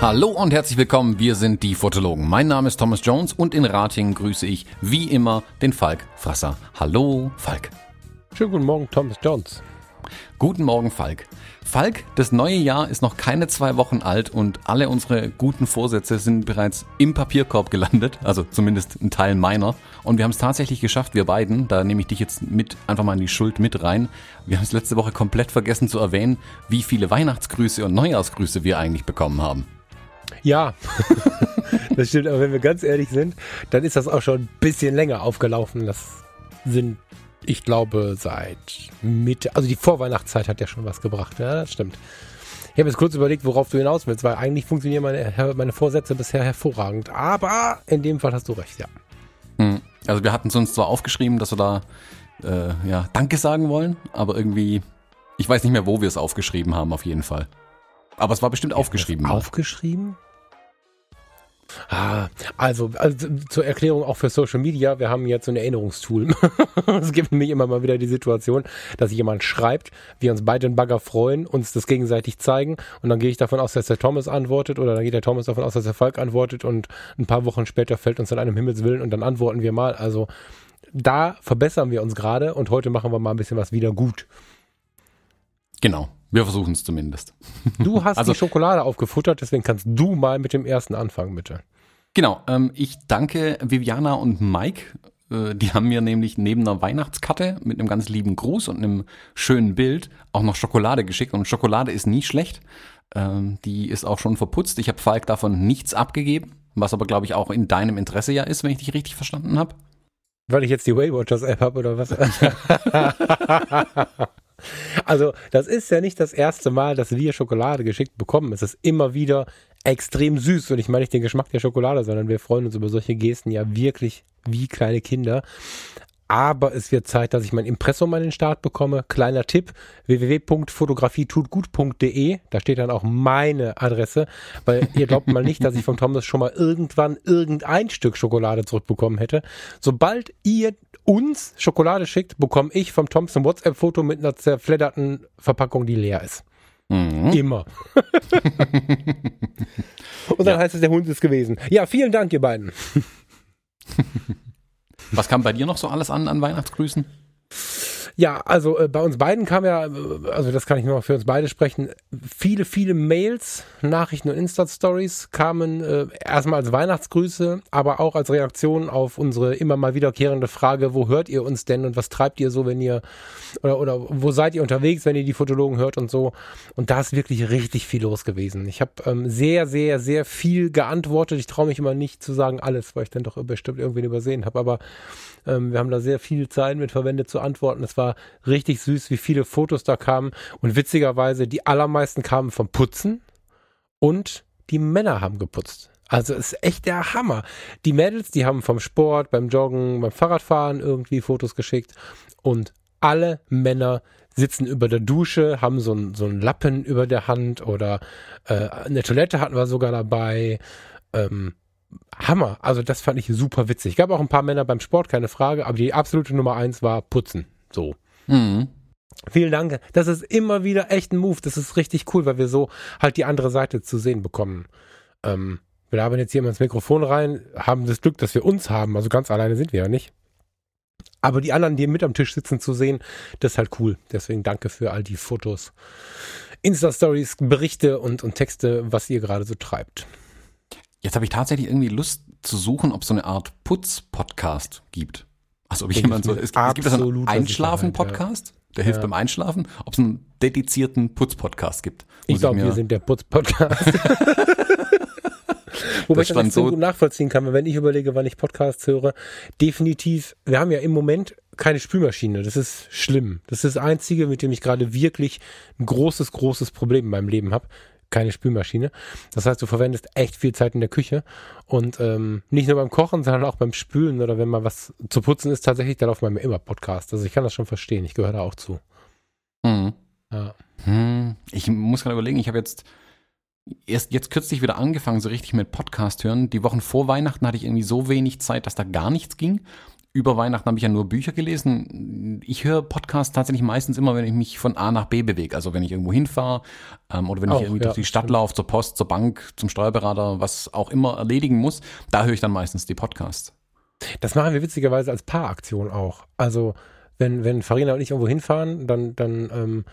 Hallo und herzlich willkommen, wir sind die Fotologen. Mein Name ist Thomas Jones und in Ratingen grüße ich wie immer den Falk Frasser. Hallo Falk. Schönen guten Morgen, Thomas Jones. Guten Morgen, Falk. Falk, das neue Jahr ist noch keine zwei Wochen alt und alle unsere guten Vorsätze sind bereits im Papierkorb gelandet, also zumindest ein Teil meiner. Und wir haben es tatsächlich geschafft, wir beiden, da nehme ich dich jetzt mit einfach mal in die Schuld mit rein. Wir haben es letzte Woche komplett vergessen zu erwähnen, wie viele Weihnachtsgrüße und Neujahrsgrüße wir eigentlich bekommen haben. Ja, das stimmt, aber wenn wir ganz ehrlich sind, dann ist das auch schon ein bisschen länger aufgelaufen. Das sind, ich glaube, seit Mitte, also die Vorweihnachtszeit hat ja schon was gebracht. Ja, das stimmt. Ich habe jetzt kurz überlegt, worauf du hinaus willst, weil eigentlich funktionieren meine, meine Vorsätze bisher hervorragend. Aber in dem Fall hast du recht, ja. Hm. Also wir hatten es uns zwar aufgeschrieben, dass wir da äh, ja, Danke sagen wollen, aber irgendwie, ich weiß nicht mehr, wo wir es aufgeschrieben haben, auf jeden Fall. Aber es war bestimmt Wir aufgeschrieben. das Aufgeschrieben? Ah, also, also zur Erklärung auch für Social Media, wir haben jetzt so ein Erinnerungstool. es gibt nämlich immer mal wieder die Situation, dass jemand schreibt, wir uns beide einen Bagger freuen, uns das gegenseitig zeigen und dann gehe ich davon aus, dass der Thomas antwortet oder dann geht der Thomas davon aus, dass der Falk antwortet und ein paar Wochen später fällt uns an einem Himmelswillen und dann antworten wir mal. Also da verbessern wir uns gerade und heute machen wir mal ein bisschen was wieder gut. Genau. Wir versuchen es zumindest. Du hast Also- die Schokolade aufgefuttert, deswegen kannst du mal mit dem ersten anfangen, bitte. Genau. Ähm, ich danke Viviana und Mike. Äh, die haben mir nämlich neben einer Weihnachtskarte mit einem ganz lieben Gruß und einem schönen Bild auch noch Schokolade geschickt. Und Schokolade ist nie schlecht. Ähm, die ist auch schon verputzt. Ich habe Falk davon nichts abgegeben, was aber, glaube ich, auch in deinem Interesse ja ist, wenn ich dich richtig verstanden habe. Weil ich jetzt die Weight Watchers App habe oder was? also, das ist ja nicht das erste Mal, dass wir Schokolade geschickt bekommen. Es ist immer wieder extrem süß. Und ich meine nicht den Geschmack der Schokolade, sondern wir freuen uns über solche Gesten ja wirklich wie kleine Kinder. Aber es wird Zeit, dass ich mein Impressum an den Start bekomme. Kleiner Tipp, www.fotografietutgut.de. Da steht dann auch meine Adresse, weil ihr glaubt mal nicht, dass ich von Thomas schon mal irgendwann irgendein Stück Schokolade zurückbekommen hätte. Sobald ihr uns Schokolade schickt, bekomme ich vom Thomas ein WhatsApp-Foto mit einer zerfledderten Verpackung, die leer ist. Mhm. Immer. Und dann Ja. heißt es, der Hund ist gewesen. Ja, vielen Dank, ihr beiden. Was kam bei dir noch so alles an an Weihnachtsgrüßen? Ja, also äh, bei uns beiden kam ja, äh, also das kann ich nur für uns beide sprechen, viele, viele Mails, Nachrichten und Insta-Stories kamen äh, erstmal als Weihnachtsgrüße, aber auch als Reaktion auf unsere immer mal wiederkehrende Frage, wo hört ihr uns denn und was treibt ihr so, wenn ihr, oder, oder wo seid ihr unterwegs, wenn ihr die Fotologen hört und so. Und da ist wirklich richtig viel los gewesen. Ich habe ähm, sehr, sehr, sehr viel geantwortet. Ich traue mich immer nicht zu sagen alles, weil ich dann doch bestimmt irgendwen übersehen habe, aber ähm, wir haben da sehr viel Zeit mit verwendet zu antworten. Es war richtig süß, wie viele Fotos da kamen. Und witzigerweise, die allermeisten kamen vom Putzen und die Männer haben geputzt. Also ist echt der Hammer. Die Mädels, die haben vom Sport, beim Joggen, beim Fahrradfahren irgendwie Fotos geschickt. Und alle Männer sitzen über der Dusche, haben so einen so Lappen über der Hand oder äh, eine Toilette hatten wir sogar dabei. Ähm, Hammer. Also das fand ich super witzig. Gab auch ein paar Männer beim Sport, keine Frage, aber die absolute Nummer eins war Putzen. So. Mhm. Vielen Dank. Das ist immer wieder echt ein Move. Das ist richtig cool, weil wir so halt die andere Seite zu sehen bekommen. Ähm, wir labern jetzt hier immer ins Mikrofon rein, haben das Glück, dass wir uns haben. Also ganz alleine sind wir ja nicht. Aber die anderen, die mit am Tisch sitzen, zu sehen, das ist halt cool. Deswegen danke für all die Fotos, Insta-Stories, Berichte und, und Texte, was ihr gerade so treibt. Jetzt habe ich tatsächlich irgendwie Lust zu suchen, ob es so eine Art Putz-Podcast gibt. Also ob jemand so, es, es gibt einen Einschlafen-Podcast, der hilft Ja. beim Einschlafen, ob es einen dedizierten Putz-Podcast gibt. Ich glaube, wir sind der Putz-Podcast. Wobei Das ich das so gut nachvollziehen kann, wenn ich überlege, wann ich Podcasts höre, definitiv, wir haben ja im Moment keine Spülmaschine. Das ist schlimm. Das ist das Einzige, mit dem ich gerade wirklich ein großes, großes Problem in meinem Leben habe. Keine Spülmaschine. Das heißt, du verwendest echt viel Zeit in der Küche und ähm, nicht nur beim Kochen, sondern auch beim Spülen oder wenn mal was zu putzen ist, tatsächlich, da laufen bei mir immer Podcasts. Also ich kann das schon verstehen. Ich gehöre da auch zu. Mhm. Ja. Hm, ich muss gerade überlegen, ich habe jetzt erst jetzt kürzlich wieder angefangen, so richtig mit Podcast hören. Die Wochen vor Weihnachten hatte ich irgendwie so wenig Zeit, dass da gar nichts ging. Über Weihnachten habe ich ja nur Bücher gelesen. Ich höre Podcasts tatsächlich meistens immer, wenn ich mich von A nach B bewege. Also wenn ich irgendwo hinfahre ähm, oder wenn Auch, ich irgendwie ja, durch die Stadt laufe, zur Post, zur Bank, zum Steuerberater, was auch immer erledigen muss, da höre ich dann meistens die Podcasts. Das machen wir witzigerweise als Paaraktion auch. Also wenn, wenn Farina und ich irgendwo hinfahren, dann, dann ähm,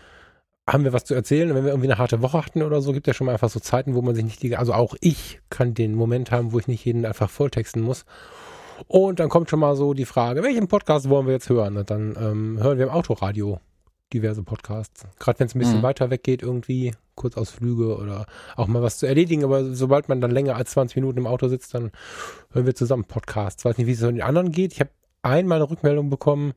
haben wir was zu erzählen. Und wenn wir irgendwie eine harte Woche hatten oder so, gibt es ja schon mal einfach so Zeiten, wo man sich nicht die, also auch ich kann den Moment haben, wo ich nicht jeden einfach volltexten muss. Und dann kommt schon mal so die Frage, welchen Podcast wollen wir jetzt hören? Und dann ähm, hören wir im Autoradio diverse Podcasts. Gerade wenn es ein bisschen Mhm. weiter weggeht, irgendwie Kurzausflüge oder auch mal was zu erledigen. Aber sobald man dann länger als 20 Minuten im Auto sitzt, dann hören wir zusammen Podcasts. Weiß nicht, wie es so den anderen geht. Ich habe einmal eine Rückmeldung bekommen,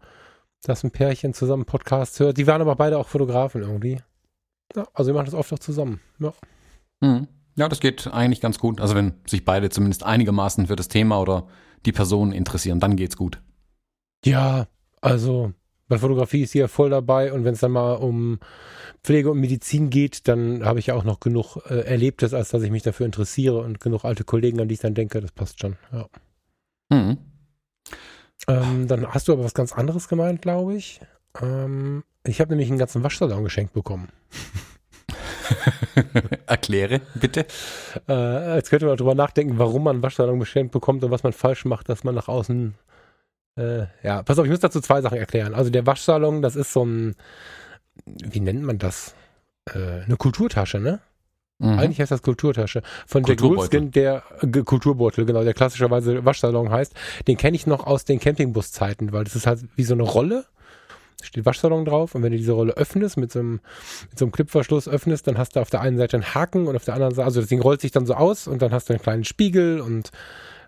dass ein Pärchen zusammen Podcasts hört. Die waren aber beide auch Fotografen irgendwie. Ja, also wir machen das oft auch zusammen. Ja. Mhm. Ja, das geht eigentlich ganz gut. Also wenn sich beide zumindest einigermaßen für das Thema oder die Person interessieren, dann geht's gut. Ja, also bei Fotografie ist sie ja voll dabei und wenn es dann mal um Pflege und Medizin geht, dann habe ich ja auch noch genug äh, Erlebtes, als dass ich mich dafür interessiere und genug alte Kollegen, an die ich dann denke, das passt schon. Ja. Mhm. Ähm, dann hast du aber was ganz anderes gemeint, glaube ich. Ähm, ich habe nämlich einen ganzen Waschsalon geschenkt bekommen. Erkläre, bitte. Äh, jetzt könnte man drüber nachdenken, warum man Waschsalon geschenkt bekommt und was man falsch macht, dass man nach außen. Äh, ja, pass auf, ich muss dazu zwei Sachen erklären. Also der Waschsalon, das ist so ein, wie nennt man das? Äh, eine Kulturtasche, ne? Mhm. Eigentlich heißt das Kulturtasche. Von Jack. Wolfskin, der äh, Kulturbeutel, genau, der klassischerweise Waschsalon heißt. Den kenne ich noch aus den Campingbus-Zeiten, weil das ist halt wie so eine Rolle. Steht Waschsalon drauf und wenn du diese Rolle öffnest, mit so einem, mit so einem Clipverschluss öffnest, dann hast du auf der einen Seite einen Haken und auf der anderen Seite, also das Ding rollt sich dann so aus und dann hast du einen kleinen Spiegel und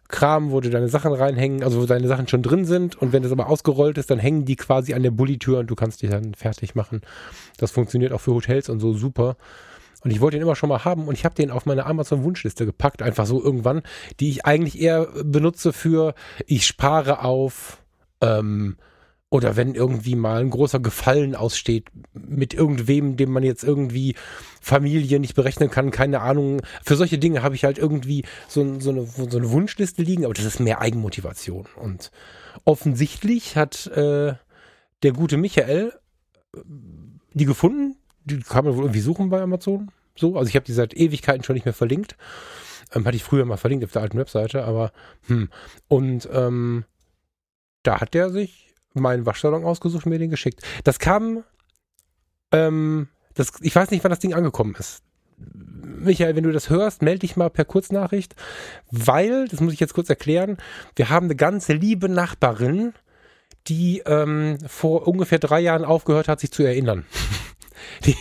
Kram, wo du deine Sachen reinhängen, also wo deine Sachen schon drin sind und wenn das aber ausgerollt ist, dann hängen die quasi an der Bullitür und du kannst die dann fertig machen. Das funktioniert auch für Hotels und so super. Und ich wollte den immer schon mal haben und ich habe den auf meine Amazon-Wunschliste gepackt, einfach so irgendwann, die ich eigentlich eher benutze für, ich spare auf, ähm, oder wenn irgendwie mal ein großer Gefallen aussteht mit irgendwem, dem man jetzt irgendwie Familie nicht berechnen kann, keine Ahnung. Für solche Dinge habe ich halt irgendwie so, so, eine, so eine Wunschliste liegen, aber das ist mehr Eigenmotivation. Und offensichtlich hat äh, der gute Michael äh, die gefunden. Die kann man wohl irgendwie suchen bei Amazon. So, also ich habe die seit Ewigkeiten schon nicht mehr verlinkt. Ähm, hatte ich früher mal verlinkt auf der alten Webseite, aber hm. Und ähm, da hat der sich meinen Waschsalon ausgesucht und mir den geschickt. Das kam, ähm, das, ich weiß nicht, wann das Ding angekommen ist. Michael, wenn du das hörst, melde dich mal per Kurznachricht, weil, das muss ich jetzt kurz erklären, wir haben eine ganze liebe Nachbarin, die ähm, vor ungefähr drei Jahren aufgehört hat, sich zu erinnern. Die,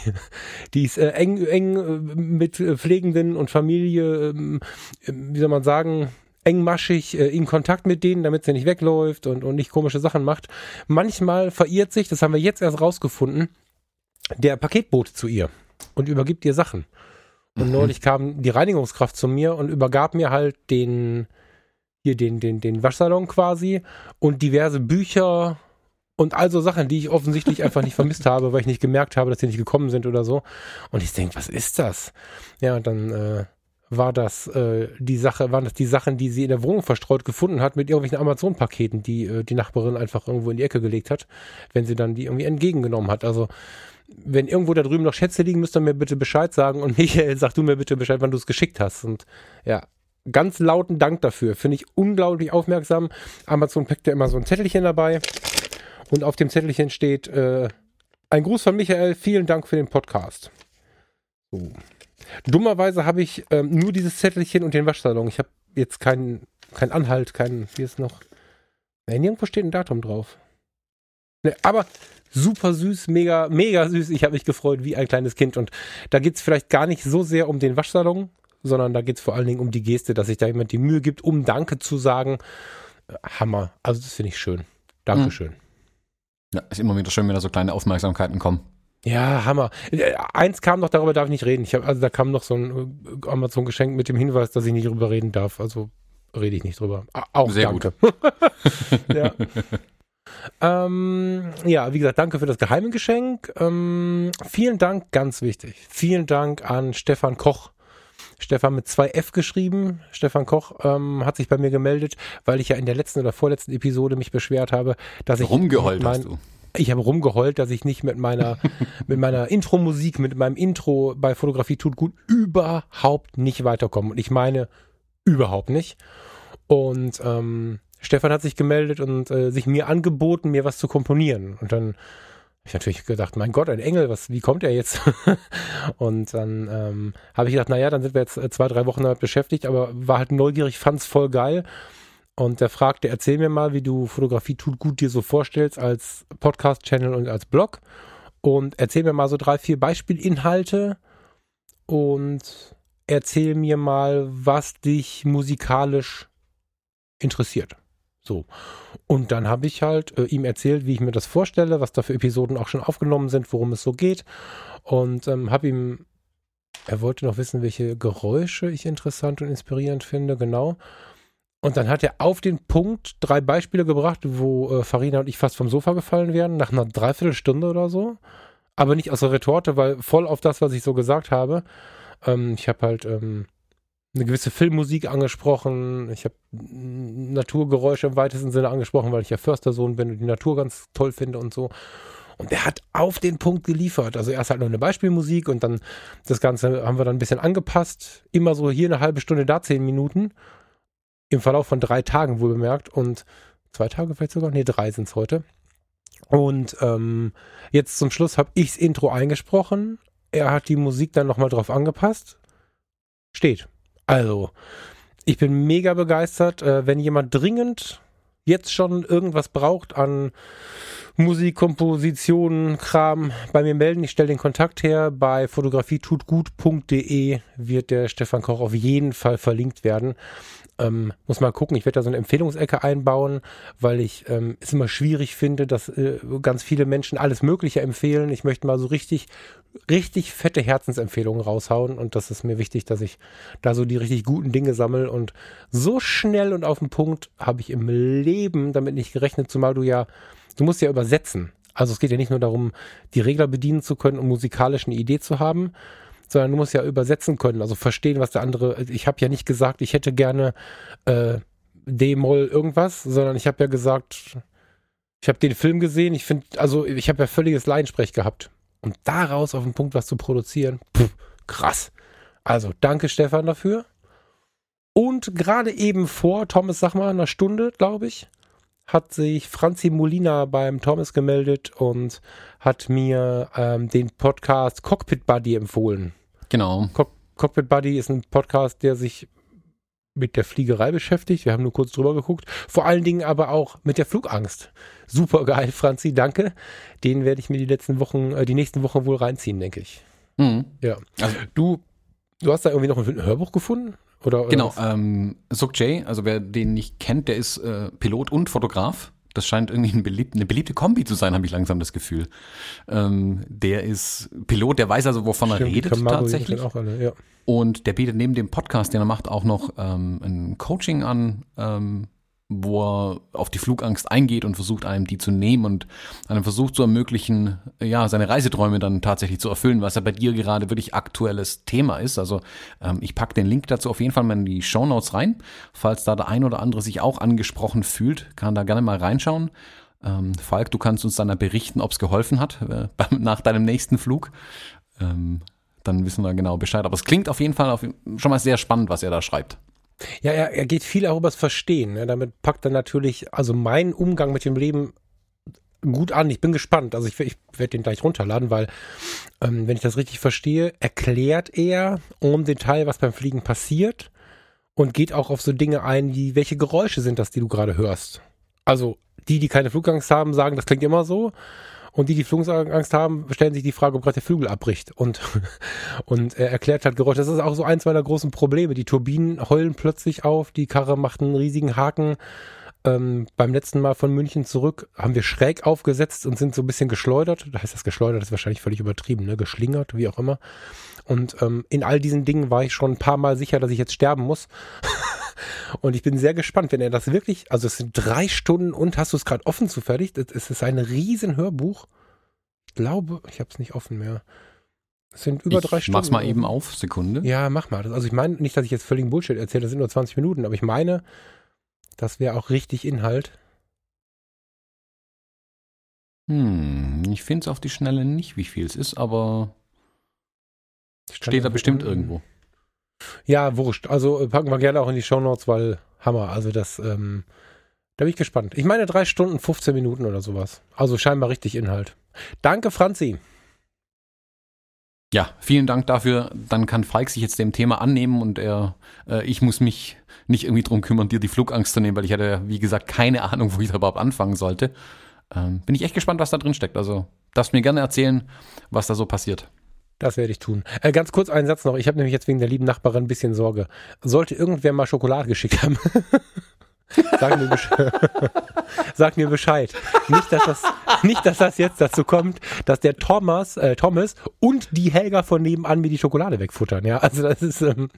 die ist äh, eng, eng äh, mit Pflegenden und Familie, ähm, äh, wie soll man sagen, engmaschig äh, in Kontakt mit denen, damit sie nicht wegläuft und, und nicht komische Sachen macht. Manchmal verirrt sich, das haben wir jetzt erst rausgefunden, der Paketbote zu ihr und übergibt ihr Sachen. Und Mhm. neulich kam die Reinigungskraft zu mir und übergab mir halt den, hier den, den, den Waschsalon quasi und diverse Bücher und all so Sachen, die ich offensichtlich einfach nicht vermisst habe, weil ich nicht gemerkt habe, dass die nicht gekommen sind oder so. Und ich denke, was ist das? Ja, und dann äh, war das äh, die Sache, waren das die Sachen, die sie in der Wohnung verstreut gefunden hat mit irgendwelchen Amazon-Paketen, die äh, die Nachbarin einfach irgendwo in die Ecke gelegt hat, wenn sie dann die irgendwie entgegengenommen hat. Also wenn irgendwo da drüben noch Schätze liegen, müsst ihr mir bitte Bescheid sagen und Michael, sag du mir bitte Bescheid, wann du es geschickt hast. Und ja, ganz lauten Dank dafür. Finde ich unglaublich aufmerksam. Amazon packt ja immer so ein Zettelchen dabei und auf dem Zettelchen steht äh, ein Gruß von Michael, vielen Dank für den Podcast. So. Dummerweise habe ich ähm, nur dieses Zettelchen und den Waschsalon. Ich habe jetzt keinen kein Anhalt, keinen, hier ist noch, nein, nirgendwo steht ein Datum drauf. Ne, aber super süß, mega, mega süß. Ich habe mich gefreut wie ein kleines Kind. Und da geht es vielleicht gar nicht so sehr um den Waschsalon, sondern da geht es vor allen Dingen um die Geste, dass sich da jemand die Mühe gibt, um Danke zu sagen. Äh, Hammer. Also das finde ich schön. Dankeschön. Ja, ist immer wieder schön, wenn da so kleine Aufmerksamkeiten kommen. Ja, Hammer. Äh, Eins kam noch, darüber darf ich nicht reden. Ich hab, also da kam noch so ein äh, Amazon-Geschenk mit dem Hinweis, dass ich nicht drüber reden darf. Also rede ich nicht drüber. Auch Sehr danke. ja. ähm, ja, wie gesagt, danke für das geheime Geschenk. Ähm, vielen Dank, ganz wichtig. Vielen Dank an Stefan Koch Stefan mit zwei F geschrieben. Stefan Koch ähm, hat sich bei mir gemeldet, weil ich ja in der letzten oder vorletzten Episode mich beschwert habe, dass ich rumgeheult mein, hast du. Ich habe rumgeheult, dass ich nicht mit meiner mit meiner Intro-Musik, mit meinem Intro bei Fotografie tut gut überhaupt nicht weiterkomme. Und ich meine überhaupt nicht. Und ähm, Stefan hat sich gemeldet und äh, sich mir angeboten, mir was zu komponieren. Und dann ich natürlich gedacht, mein Gott, ein Engel, was, wie kommt er jetzt? und dann ähm, habe ich gedacht, naja, dann sind wir jetzt äh, zwei, drei Wochen damit beschäftigt, aber war halt neugierig, fand's voll geil. Und der fragte, erzähl mir mal, wie du Fotografie tut gut dir so vorstellst als Podcast-Channel und als Blog. Und erzähl mir mal so drei, vier Beispielinhalte und erzähl mir mal, was dich musikalisch interessiert. So. Und dann habe ich halt äh, ihm erzählt, wie ich mir das vorstelle, was da für Episoden auch schon aufgenommen sind, worum es so geht. Und ähm, habe ihm, er wollte noch wissen, welche Geräusche ich interessant und inspirierend finde, genau. Und dann hat er auf den Punkt drei Beispiele gebracht, wo äh, Farina und ich fast vom Sofa gefallen wären, nach einer Dreiviertelstunde oder so. Aber nicht aus der Retorte, weil voll auf das, was ich so gesagt habe. Ähm, ich habe halt ähm, eine gewisse Filmmusik angesprochen. Ich habe Naturgeräusche im weitesten Sinne angesprochen, weil ich ja Förstersohn bin und die Natur ganz toll finde und so. Und der hat auf den Punkt geliefert. Also erst halt noch eine Beispielmusik und dann das Ganze haben wir dann ein bisschen angepasst. Immer so hier eine halbe Stunde, da zehn Minuten. Im Verlauf von drei Tagen wohl bemerkt. Und zwei Tage vielleicht sogar? Nee, drei sind es heute. Und ähm, jetzt zum Schluss habe ich das Intro eingesprochen. Er hat die Musik dann nochmal drauf angepasst. Steht. Also, ich bin mega begeistert. Äh, wenn jemand dringend jetzt schon irgendwas braucht an Musik, Komposition, Kram, bei mir melden. Ich stelle den Kontakt her. Bei fotografietutgut.de wird der Stefan Koch auf jeden Fall verlinkt werden. Ähm, muss mal gucken, ich werde da so eine Empfehlungsecke einbauen, weil ich ähm, es immer schwierig finde, dass äh, ganz viele Menschen alles Mögliche empfehlen. Ich möchte mal so richtig, richtig fette Herzensempfehlungen raushauen und das ist mir wichtig, dass ich da so die richtig guten Dinge sammle und so schnell und auf den Punkt habe ich im Leben damit nicht gerechnet, zumal du ja, du musst ja übersetzen. Also es geht ja nicht nur darum, die Regler bedienen zu können und musikalisch eine Idee zu haben, sondern du musst ja übersetzen können, also verstehen, was der andere. Ich habe ja nicht gesagt, ich hätte gerne äh, D-Moll irgendwas, sondern ich habe ja gesagt, ich habe den Film gesehen, ich finde, also ich habe ja völliges Laiensprech gehabt. Und daraus auf den Punkt was zu produzieren, pff, krass. Also danke Stefan dafür. Und gerade eben vor, Thomas, sag mal, einer Stunde, glaube ich, hat sich Franzi Molina beim Thomas gemeldet und hat mir ähm, den Podcast Cockpit Buddy empfohlen. Genau. Cock Cockpit Buddy ist ein Podcast, der sich mit der Fliegerei beschäftigt. Wir haben nur kurz drüber geguckt. Vor allen Dingen aber auch mit der Flugangst. Super geil, Franzi, danke. Den werde ich mir die letzten Wochen, äh, die nächsten Wochen wohl reinziehen, denke ich. Mhm. Ja. Also, du, du hast da irgendwie noch ein Hörbuch gefunden? Oder, oder genau, ähm, Suk Jay, also wer den nicht kennt, der ist äh, Pilot und Fotograf. Das scheint irgendwie ein beliebt, eine beliebte Kombi zu sein, habe ich langsam das Gefühl. Ähm, der ist Pilot, der weiß also, wovon Stimmt, er redet tatsächlich. Alle, ja. Und der bietet neben dem Podcast, den er macht, auch noch ähm, ein Coaching an, ähm, wo er auf die Flugangst eingeht und versucht, einem die zu nehmen und einem versucht zu ermöglichen, ja, seine Reiseträume dann tatsächlich zu erfüllen, was ja bei dir gerade wirklich aktuelles Thema ist. Also ähm, ich packe den Link dazu auf jeden Fall mal in die Show Notes rein. Falls da der ein oder andere sich auch angesprochen fühlt, kann da gerne mal reinschauen. Ähm, Falk, du kannst uns dann berichten, ob es geholfen hat äh, nach deinem nächsten Flug. Ähm, dann wissen wir genau Bescheid. Aber es klingt auf jeden Fall auf, schon mal sehr spannend, was er da schreibt. Ja, er, er geht viel auch übers Verstehen. Ne? Damit packt er natürlich, also mein Umgang mit dem Leben gut an. Ich bin gespannt. Also ich, ich werde den gleich runterladen, weil, ähm, wenn ich das richtig verstehe, erklärt er um Detail, was beim Fliegen passiert und geht auch auf so Dinge ein, wie welche Geräusche sind das, die du gerade hörst. Also die, die keine Flugangst haben, sagen, das klingt immer so. Und die, die Flugangst haben, stellen sich die Frage, ob gerade der Flügel abbricht. Und, und er erklärt halt Geräusche. Das ist auch so eins meiner großen Probleme. Die Turbinen heulen plötzlich auf, die Karre macht einen riesigen Haken. Ähm, beim letzten Mal von München zurück haben wir schräg aufgesetzt und sind so ein bisschen geschleudert. Da heißt das geschleudert, das ist wahrscheinlich völlig übertrieben, ne? Geschlingert, wie auch immer. Und ähm, in all diesen Dingen war ich schon ein paar Mal sicher, dass ich jetzt sterben muss. Und ich bin sehr gespannt, wenn er das wirklich, also es sind drei Stunden und hast du es gerade offen zufällig? Es ist ein riesen Hörbuch. Ich glaube, ich habe es nicht offen mehr. Es sind über ich drei Stunden. Mach's mal eben auf, Sekunde. Ja, mach mal. Also ich meine nicht, dass ich jetzt völligen Bullshit erzähle, das sind nur 20 Minuten, aber ich meine, das wäre auch richtig Inhalt. Hm, ich finde es auf die Schnelle nicht, wie viel es ist, aber steht da bestimmt irgendwo. Ja, wurscht. Also äh, packen wir gerne auch in die Shownotes, weil Hammer. Also das, ähm, da bin ich gespannt. Ich meine drei Stunden, 15 Minuten oder sowas. Also scheinbar richtig Inhalt. Danke, Franzi. Ja, vielen Dank dafür. Dann kann Falk sich jetzt dem Thema annehmen und er, äh, ich muss mich nicht irgendwie drum kümmern, dir die Flugangst zu nehmen, weil ich hatte, wie gesagt, keine Ahnung, wo ich da überhaupt anfangen sollte. Ähm, bin ich echt gespannt, was da drin steckt. Also darfst mir gerne erzählen, was da so passiert. Das werde ich tun. Äh, ganz kurz einen Satz noch. Ich habe nämlich jetzt wegen der lieben Nachbarin ein bisschen Sorge. Sollte irgendwer mal Schokolade geschickt haben, sag, mir sag mir Bescheid. Nicht dass, das, nicht, dass das jetzt dazu kommt, dass der Thomas, äh, Thomas und die Helga von nebenan mir die Schokolade wegfuttern. Ja, also das ist. Ähm,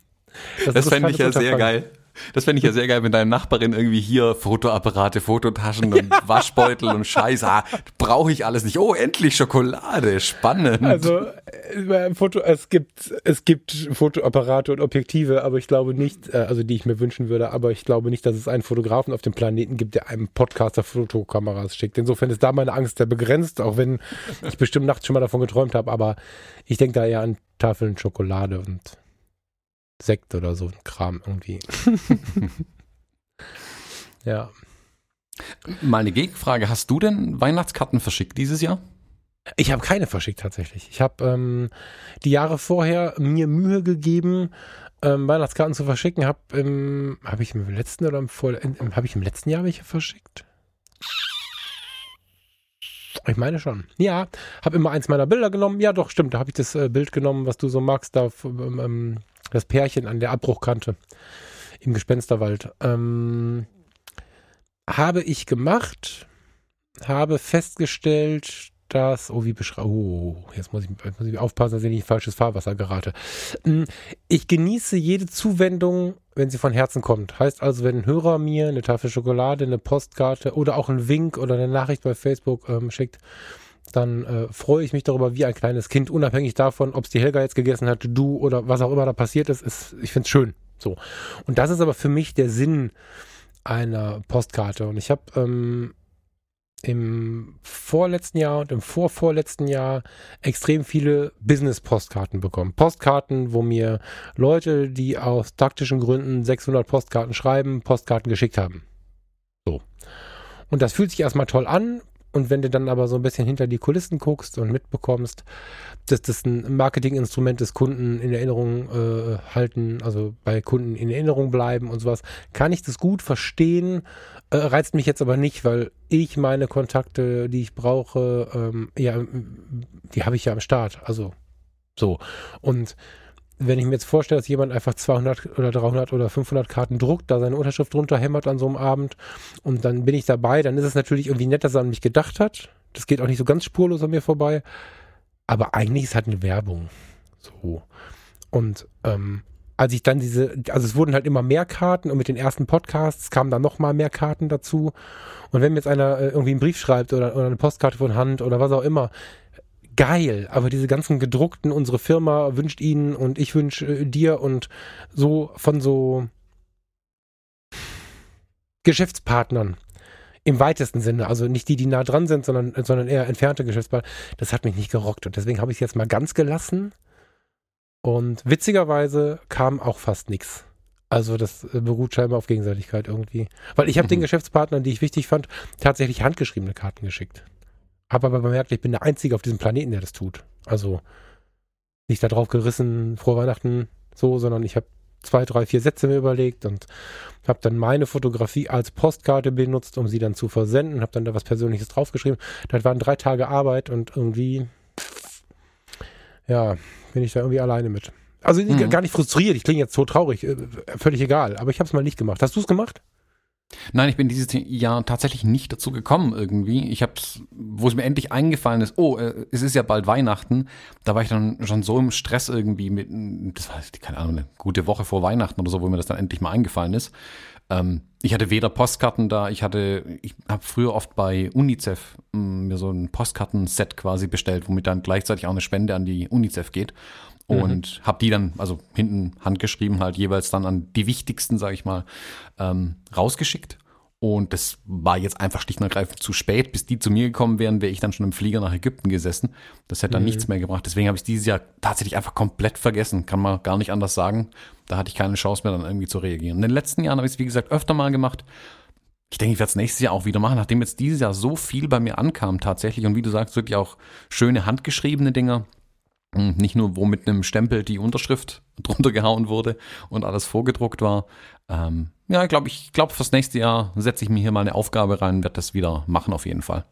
das, das fände ich ja sehr geil. Das fände ich ja sehr geil, wenn deine Nachbarin irgendwie hier Fotoapparate, Fototaschen und Waschbeutel und Scheiße, ah, brauche ich alles nicht. Oh, endlich Schokolade, spannend. Also äh, Foto, es gibt es gibt Fotoapparate und Objektive, aber ich glaube nicht, äh, also die ich mir wünschen würde, aber ich glaube nicht, dass es einen Fotografen auf dem Planeten gibt, der einem Podcaster Fotokameras schickt. Insofern ist da meine Angst sehr begrenzt, auch wenn ich bestimmt nachts schon mal davon geträumt habe, aber ich denke da eher an Tafeln Schokolade und Sekt oder so ein Kram irgendwie. ja. Mal eine Gegenfrage. Hast du denn Weihnachtskarten verschickt dieses Jahr? Ich habe keine verschickt tatsächlich. Ich habe ähm, die Jahre vorher mir Mühe gegeben, ähm, Weihnachtskarten zu verschicken. Habe habe ich im letzten oder im, habe ich im letzten Jahr welche verschickt? Ich meine schon. Ja, habe immer eins meiner Bilder genommen. Ja, doch, stimmt. Da habe ich das äh, Bild genommen, was du so magst, da ähm, das Pärchen an der Abbruchkante im Gespensterwald. Ähm, habe ich gemacht, habe festgestellt, dass, oh, wie beschreibe, oh, jetzt muss ich, muss ich aufpassen, dass ich nicht falsches Fahrwasser gerate. Hm, ich genieße jede Zuwendung, wenn sie von Herzen kommt. Heißt also, wenn ein Hörer mir eine Tafel Schokolade, eine Postkarte oder auch ein Wink oder eine Nachricht bei Facebook ähm, schickt, dann äh, freue ich mich darüber wie ein kleines Kind, unabhängig davon, ob es die Helga jetzt gegessen hat, du oder was auch immer da passiert ist. ist ich finde es schön. So. Und das ist aber für mich der Sinn einer Postkarte. Und ich habe ähm, im vorletzten Jahr und im vorvorletzten Jahr extrem viele Business-Postkarten bekommen. Postkarten, wo mir Leute, die aus taktischen Gründen 600 Postkarten schreiben, Postkarten geschickt haben. So. Und das fühlt sich erstmal toll an, und wenn du dann aber so ein bisschen hinter die Kulissen guckst und mitbekommst, dass das ein Marketinginstrument des Kunden in Erinnerung äh, halten, also bei Kunden in Erinnerung bleiben und sowas, kann ich das gut verstehen. Äh, reizt mich jetzt aber nicht, weil ich meine Kontakte, die ich brauche, ähm, ja, die habe ich ja am Start. Also so. Und wenn ich mir jetzt vorstelle, dass jemand einfach 200 oder 300 oder 500 Karten druckt, da seine Unterschrift drunter hämmert an so einem Abend und dann bin ich dabei, dann ist es natürlich irgendwie nett, dass er an mich gedacht hat. Das geht auch nicht so ganz spurlos an mir vorbei. Aber eigentlich ist halt eine Werbung. So. Und ähm, als ich dann diese, also es wurden halt immer mehr Karten und mit den ersten Podcasts kamen dann nochmal mehr Karten dazu. Und wenn mir jetzt einer äh, irgendwie einen Brief schreibt oder, oder eine Postkarte von Hand oder was auch immer, geil, aber diese ganzen gedruckten, unsere Firma wünscht ihnen und ich wünsche äh, dir und so von so Geschäftspartnern im weitesten Sinne, also nicht die, die nah dran sind, sondern, sondern eher entfernte Geschäftspartner, das hat mich nicht gerockt und deswegen habe ich es jetzt mal ganz gelassen und witzigerweise kam auch fast nichts. Also das äh, beruht scheinbar auf Gegenseitigkeit irgendwie. Weil ich habe mhm. den Geschäftspartnern, die ich wichtig fand, tatsächlich handgeschriebene Karten geschickt. Habe aber bemerkt, ich bin der Einzige auf diesem Planeten, der das tut. Also nicht darauf gerissen, frohe Weihnachten so, sondern ich habe zwei, drei, vier Sätze mir überlegt und habe dann meine Fotografie als Postkarte benutzt, um sie dann zu versenden, habe dann da was Persönliches draufgeschrieben. Das waren drei Tage Arbeit und irgendwie, ja, bin ich da irgendwie alleine mit. Also mhm. gar nicht frustriert, ich klinge jetzt so traurig, äh, völlig egal, aber ich habe es mal nicht gemacht. Hast du es gemacht? Nein, ich bin dieses Jahr tatsächlich nicht dazu gekommen irgendwie. Ich hab's, wo es mir endlich eingefallen ist, oh, äh, es ist ja bald Weihnachten. Da war ich dann schon so im Stress irgendwie mit, das war, keine Ahnung, eine gute Woche vor Weihnachten oder so, wo mir das dann endlich mal eingefallen ist. Ähm, ich hatte weder Postkarten da, ich hatte, ich habe früher oft bei UNICEF mm, mir so ein Postkartenset quasi bestellt, womit dann gleichzeitig auch eine Spende an die UNICEF geht. Und mhm. habe die dann, also hinten handgeschrieben, halt jeweils dann an die wichtigsten, sage ich mal, ähm, rausgeschickt. Und das war jetzt einfach schlicht und ergreifend zu spät. Bis die zu mir gekommen wären, wäre ich dann schon im Flieger nach Ägypten gesessen. Das hätte dann mhm. nichts mehr gebracht. Deswegen habe ich dieses Jahr tatsächlich einfach komplett vergessen. Kann man gar nicht anders sagen. Da hatte ich keine Chance mehr, dann irgendwie zu reagieren. In den letzten Jahren habe ich es, wie gesagt, öfter mal gemacht. Ich denke, ich werde es nächstes Jahr auch wieder machen, nachdem jetzt dieses Jahr so viel bei mir ankam tatsächlich. Und wie du sagst, wirklich auch schöne handgeschriebene Dinger. Hm, nicht nur, wo mit einem Stempel die Unterschrift drunter gehauen wurde und alles vorgedruckt war. Ähm, ja, ich glaube, ich glaube, fürs nächste Jahr setze ich mir hier mal eine Aufgabe rein, werde das wieder machen auf jeden Fall.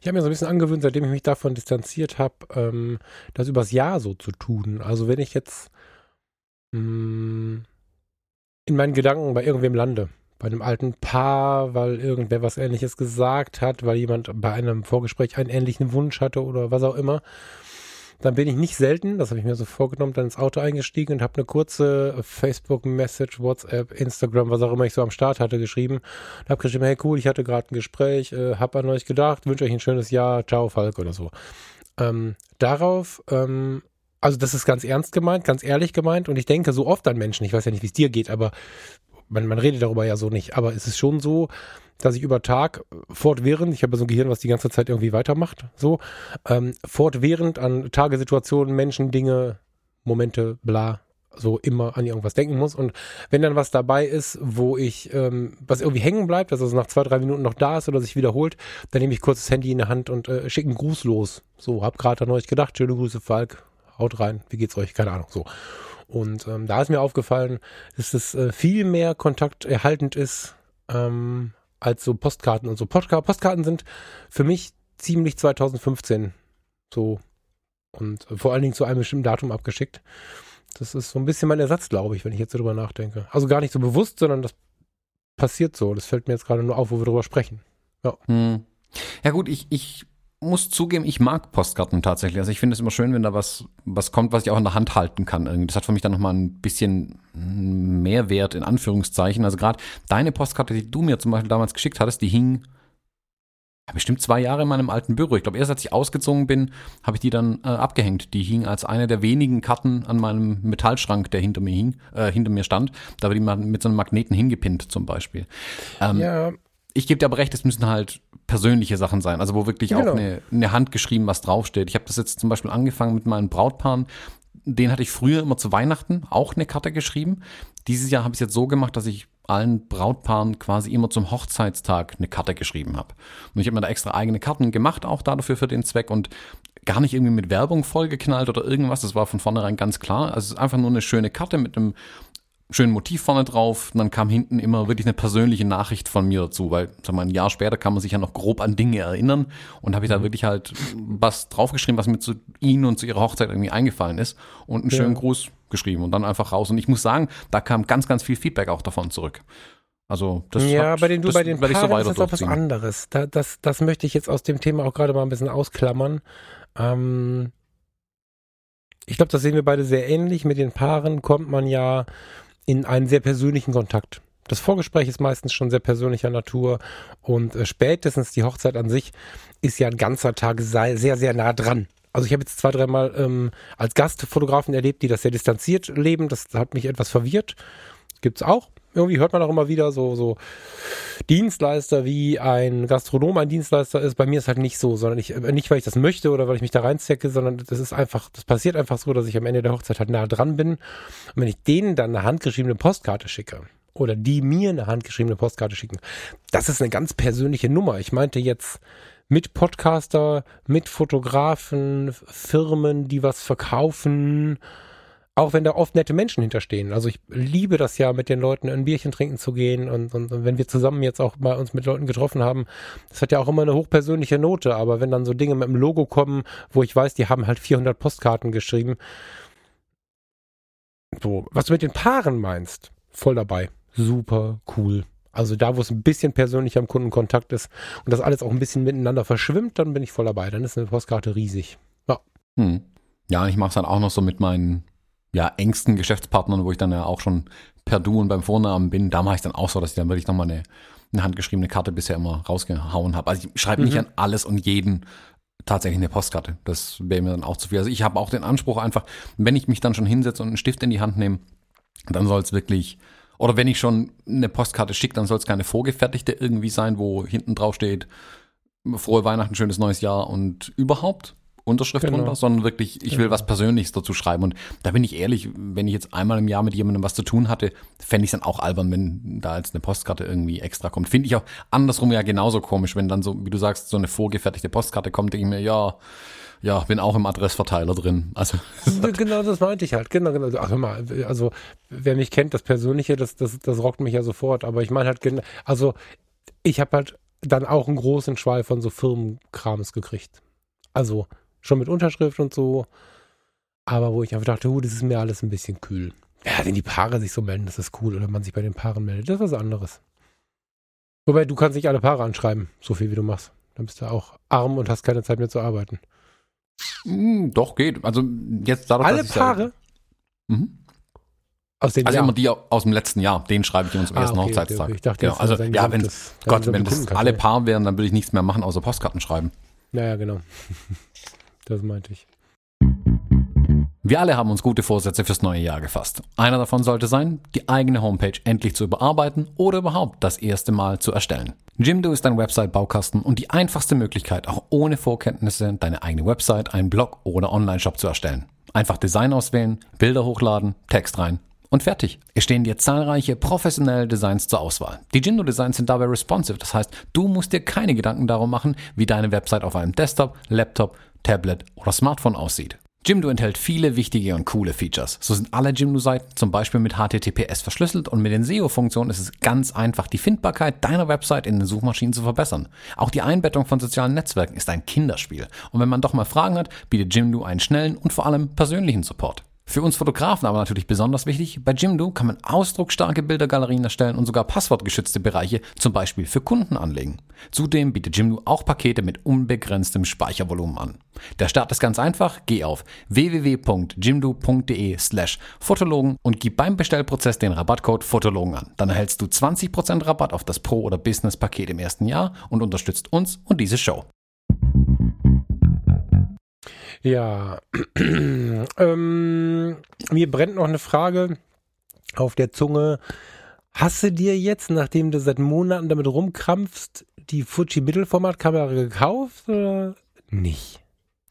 Ich habe mir so ein bisschen angewöhnt, seitdem ich mich davon distanziert habe, ähm, das übers Jahr so zu tun. Also wenn ich jetzt mh, hm, in meinen Gedanken bei irgendwem lande, bei einem alten Paar, weil irgendwer was Ähnliches gesagt hat, weil jemand bei einem Vorgespräch einen ähnlichen Wunsch hatte oder was auch immer, dann bin ich nicht selten, das habe ich mir so vorgenommen, dann ins Auto eingestiegen und habe eine kurze Facebook-Message, WhatsApp, Instagram, was auch immer ich so am Start hatte, geschrieben. Und habe geschrieben, hey cool, ich hatte gerade ein Gespräch, äh, habe an euch gedacht, wünsche euch ein schönes Jahr, ciao Falk oder so. Ähm, darauf, ähm, also das ist ganz ernst gemeint, ganz ehrlich gemeint und ich denke so oft an Menschen, ich weiß ja nicht, wie es dir geht, aber man, man redet darüber ja so nicht, aber es ist schon so, dass ich über Tag fortwährend, ich habe so ein Gehirn, was die ganze Zeit irgendwie weitermacht, so, ähm, fortwährend an Tagesituationen, Menschen, Dinge, Momente, bla, so immer an irgendwas denken muss. Und wenn dann was dabei ist, wo ich, ähm, was irgendwie hängen bleibt, was also nach zwei, drei Minuten noch da ist oder sich wiederholt, dann nehme ich kurz das Handy in der Hand und äh, schicke einen Gruß los. So, hab gerade an euch gedacht, schöne Grüße, Falk, haut rein, wie geht's euch? Keine Ahnung, so. Und ähm, da ist mir aufgefallen, dass es äh, viel mehr Kontakt erhaltend ist, ähm, als so Postkarten und so. Postkarten sind für mich ziemlich 2015 so und vor allen Dingen zu einem bestimmten Datum abgeschickt. Das ist so ein bisschen mein Ersatz, glaube ich, wenn ich jetzt darüber nachdenke. Also gar nicht so bewusst, sondern das passiert so. Das fällt mir jetzt gerade nur auf, wo wir darüber sprechen. Ja, hm. ja gut, ich, ich muss zugeben, ich mag Postkarten tatsächlich. Also ich finde es immer schön, wenn da was, was kommt, was ich auch in der Hand halten kann. Das hat für mich dann nochmal ein bisschen Mehrwert in Anführungszeichen. Also gerade deine Postkarte, die du mir zum Beispiel damals geschickt hattest, die hing bestimmt zwei Jahre in meinem alten Büro. Ich glaube, erst als ich ausgezogen bin, habe ich die dann äh, abgehängt. Die hing als eine der wenigen Karten an meinem Metallschrank, der hinter mir hing, äh, hinter mir stand. Da war die mal mit so einem Magneten hingepinnt zum Beispiel. Ähm, ja ich gebe dir aber recht, es müssen halt persönliche Sachen sein, also wo wirklich genau. auch eine, eine Hand geschrieben was draufsteht. Ich habe das jetzt zum Beispiel angefangen mit meinen Brautpaaren. Den hatte ich früher immer zu Weihnachten auch eine Karte geschrieben. Dieses Jahr habe ich es jetzt so gemacht, dass ich allen Brautpaaren quasi immer zum Hochzeitstag eine Karte geschrieben habe. Und ich habe mir da extra eigene Karten gemacht, auch dafür für den Zweck und gar nicht irgendwie mit Werbung vollgeknallt oder irgendwas. Das war von vornherein ganz klar. Also es ist einfach nur eine schöne Karte mit einem schönen Motiv vorne drauf. Und dann kam hinten immer wirklich eine persönliche Nachricht von mir dazu, weil sag mal, ein Jahr später kann man sich ja noch grob an Dinge erinnern. Und habe ich da mhm. wirklich halt was draufgeschrieben, was mir zu ihnen und zu ihrer Hochzeit irgendwie eingefallen ist. Und einen ja. schönen Gruß geschrieben und dann einfach raus. Und ich muss sagen, da kam ganz, ganz viel Feedback auch davon zurück. Also das ja, hat, bei den du bei den Paaren so ist das auch was anderes. Da, das, das möchte ich jetzt aus dem Thema auch gerade mal ein bisschen ausklammern. Ähm, ich glaube, das sehen wir beide sehr ähnlich. Mit den Paaren kommt man ja in einen sehr persönlichen Kontakt. Das Vorgespräch ist meistens schon sehr persönlicher Natur und äh, spätestens die Hochzeit an sich ist ja ein ganzer Tag sehr, sehr, nah dran. Also ich habe jetzt zwei, dreimal ähm, als Gastfotografen erlebt, die das sehr distanziert leben. Das hat mich etwas verwirrt. Gibt's auch irgendwie hört man auch immer wieder so, so Dienstleister wie ein Gastronom ein Dienstleister ist. Bei mir ist halt nicht so, sondern ich, äh, nicht weil ich das möchte oder weil ich mich da reinzecke, sondern das ist einfach, das passiert einfach so, dass ich am Ende der Hochzeit halt nah dran bin. Und wenn ich denen dann eine handgeschriebene Postkarte schicke, oder die mir eine handgeschriebene Postkarte schicken, das ist eine ganz persönliche Nummer. Ich meinte jetzt, mit Podcaster, mit Fotografen, Firmen, die was verkaufen, auch wenn da oft nette Menschen hinterstehen. Also ich liebe das ja, mit den Leuten ein Bierchen trinken zu gehen und, und, und, wenn wir zusammen jetzt auch mal uns mit Leuten getroffen haben, das hat ja auch immer eine hochpersönliche Note, aber wenn dann so Dinge mit dem Logo kommen, wo ich weiß, die haben halt 400 Postkarten geschrieben, so, was du mit den Paaren meinst, voll dabei. Super cool. Also da, wo es ein bisschen persönlicher am Kundenkontakt ist und das alles auch ein bisschen miteinander verschwimmt, dann bin ich voll dabei. Dann ist eine Postkarte riesig. Ja. Hm. Ja, ich mache es dann auch noch so mit meinen ja, engsten Geschäftspartnern, wo ich dann ja auch schon per Du und beim Vornamen bin, da mache ich dann auch so, dass ich dann wirklich nochmal eine, eine handgeschriebene Karte bisher immer rausgehauen habe. Also ich schreibe nicht Mhm. an alles und jeden tatsächlich eine Postkarte. Das wäre mir dann auch zu viel. Also ich habe auch den Anspruch einfach, wenn ich mich dann schon hinsetze und einen Stift in die Hand nehme, dann soll es wirklich, oder wenn ich schon eine Postkarte schicke, dann soll es keine vorgefertigte irgendwie sein, wo hinten drauf steht, frohe Weihnachten, schönes neues Jahr und überhaupt Unterschrift Genau. drunter, sondern wirklich, ich will was Persönliches dazu schreiben. Und da bin ich ehrlich, wenn ich jetzt einmal im Jahr mit jemandem was zu tun hatte, fände ich es dann auch albern, wenn da als eine Postkarte irgendwie extra kommt. Finde ich auch andersrum ja genauso komisch, wenn dann so, wie du sagst, so eine vorgefertigte Postkarte kommt, denke ich mir, ja, ja, bin auch im Adressverteiler drin. Also genau das meinte ich halt. Genau, genau. Ach, hör mal, also wer mich kennt, das Persönliche, das, das, das rockt mich ja sofort. Aber ich meine halt, also ich habe halt dann auch einen großen Schwall von so Firmenkrams gekriegt. Also schon mit Unterschrift und so. Aber wo ich einfach dachte, uh, das ist mir alles ein bisschen kühl. Ja, wenn die Paare sich so melden, das ist cool. Oder man sich bei den Paaren meldet, das ist was anderes. Wobei, du kannst nicht alle Paare anschreiben, so viel wie du machst. Dann bist du auch arm und hast keine Zeit mehr zu arbeiten. mh, doch geht. Also jetzt dadurch, Alle Paare? Mhm. Aus dem Also Jahr. immer die aus dem letzten Jahr, den schreibe ich immer zum Ah, ersten okay, Hochzeitstag. okay. Ich dachte, genau. Also ja, wenn Gott, wenn das alle Paar wären, dann würde ich nichts mehr machen, außer Postkarten schreiben. Naja, genau. Das meinte ich. Wir alle haben uns gute Vorsätze fürs neue Jahr gefasst. Einer davon sollte sein, die eigene Homepage endlich zu überarbeiten oder überhaupt das erste Mal zu erstellen. Jimdo ist dein Website-Baukasten und die einfachste Möglichkeit, auch ohne Vorkenntnisse deine eigene Website, einen Blog oder Online-Shop zu erstellen. Einfach Design auswählen, Bilder hochladen, Text rein und fertig. Es stehen dir zahlreiche professionelle Designs zur Auswahl. Die Jimdo Designs sind dabei responsive, das heißt, du musst dir keine Gedanken darum machen, wie deine Website auf einem Desktop, Laptop, Tablet oder Smartphone aussieht. Jimdo enthält viele wichtige und coole Features. So sind alle Jimdo-Seiten zum Beispiel mit HTTPS verschlüsselt und mit den SEO-Funktionen ist es ganz einfach, die Findbarkeit deiner Website in den Suchmaschinen zu verbessern. Auch die Einbettung von sozialen Netzwerken ist ein Kinderspiel. Und wenn man doch mal Fragen hat, bietet Jimdo einen schnellen und vor allem persönlichen Support. Für uns Fotografen aber natürlich besonders wichtig, bei Jimdo kann man ausdrucksstarke Bildergalerien erstellen und sogar passwortgeschützte Bereiche, zum Beispiel für Kunden anlegen. Zudem bietet Jimdo auch Pakete mit unbegrenztem Speichervolumen an. Der Start ist ganz einfach, geh auf www.jimdo.de slash Fotologen und gib beim Bestellprozess den Rabattcode Fotologen an. Dann erhältst du 20% Rabatt auf das Pro- oder Business-Paket im ersten Jahr und unterstützt uns und diese Show. Ja, ähm, mir brennt noch eine Frage auf der Zunge. Hast du dir jetzt, nachdem du seit Monaten damit rumkrampfst, die Fuji Mittelformatkamera gekauft oder nicht?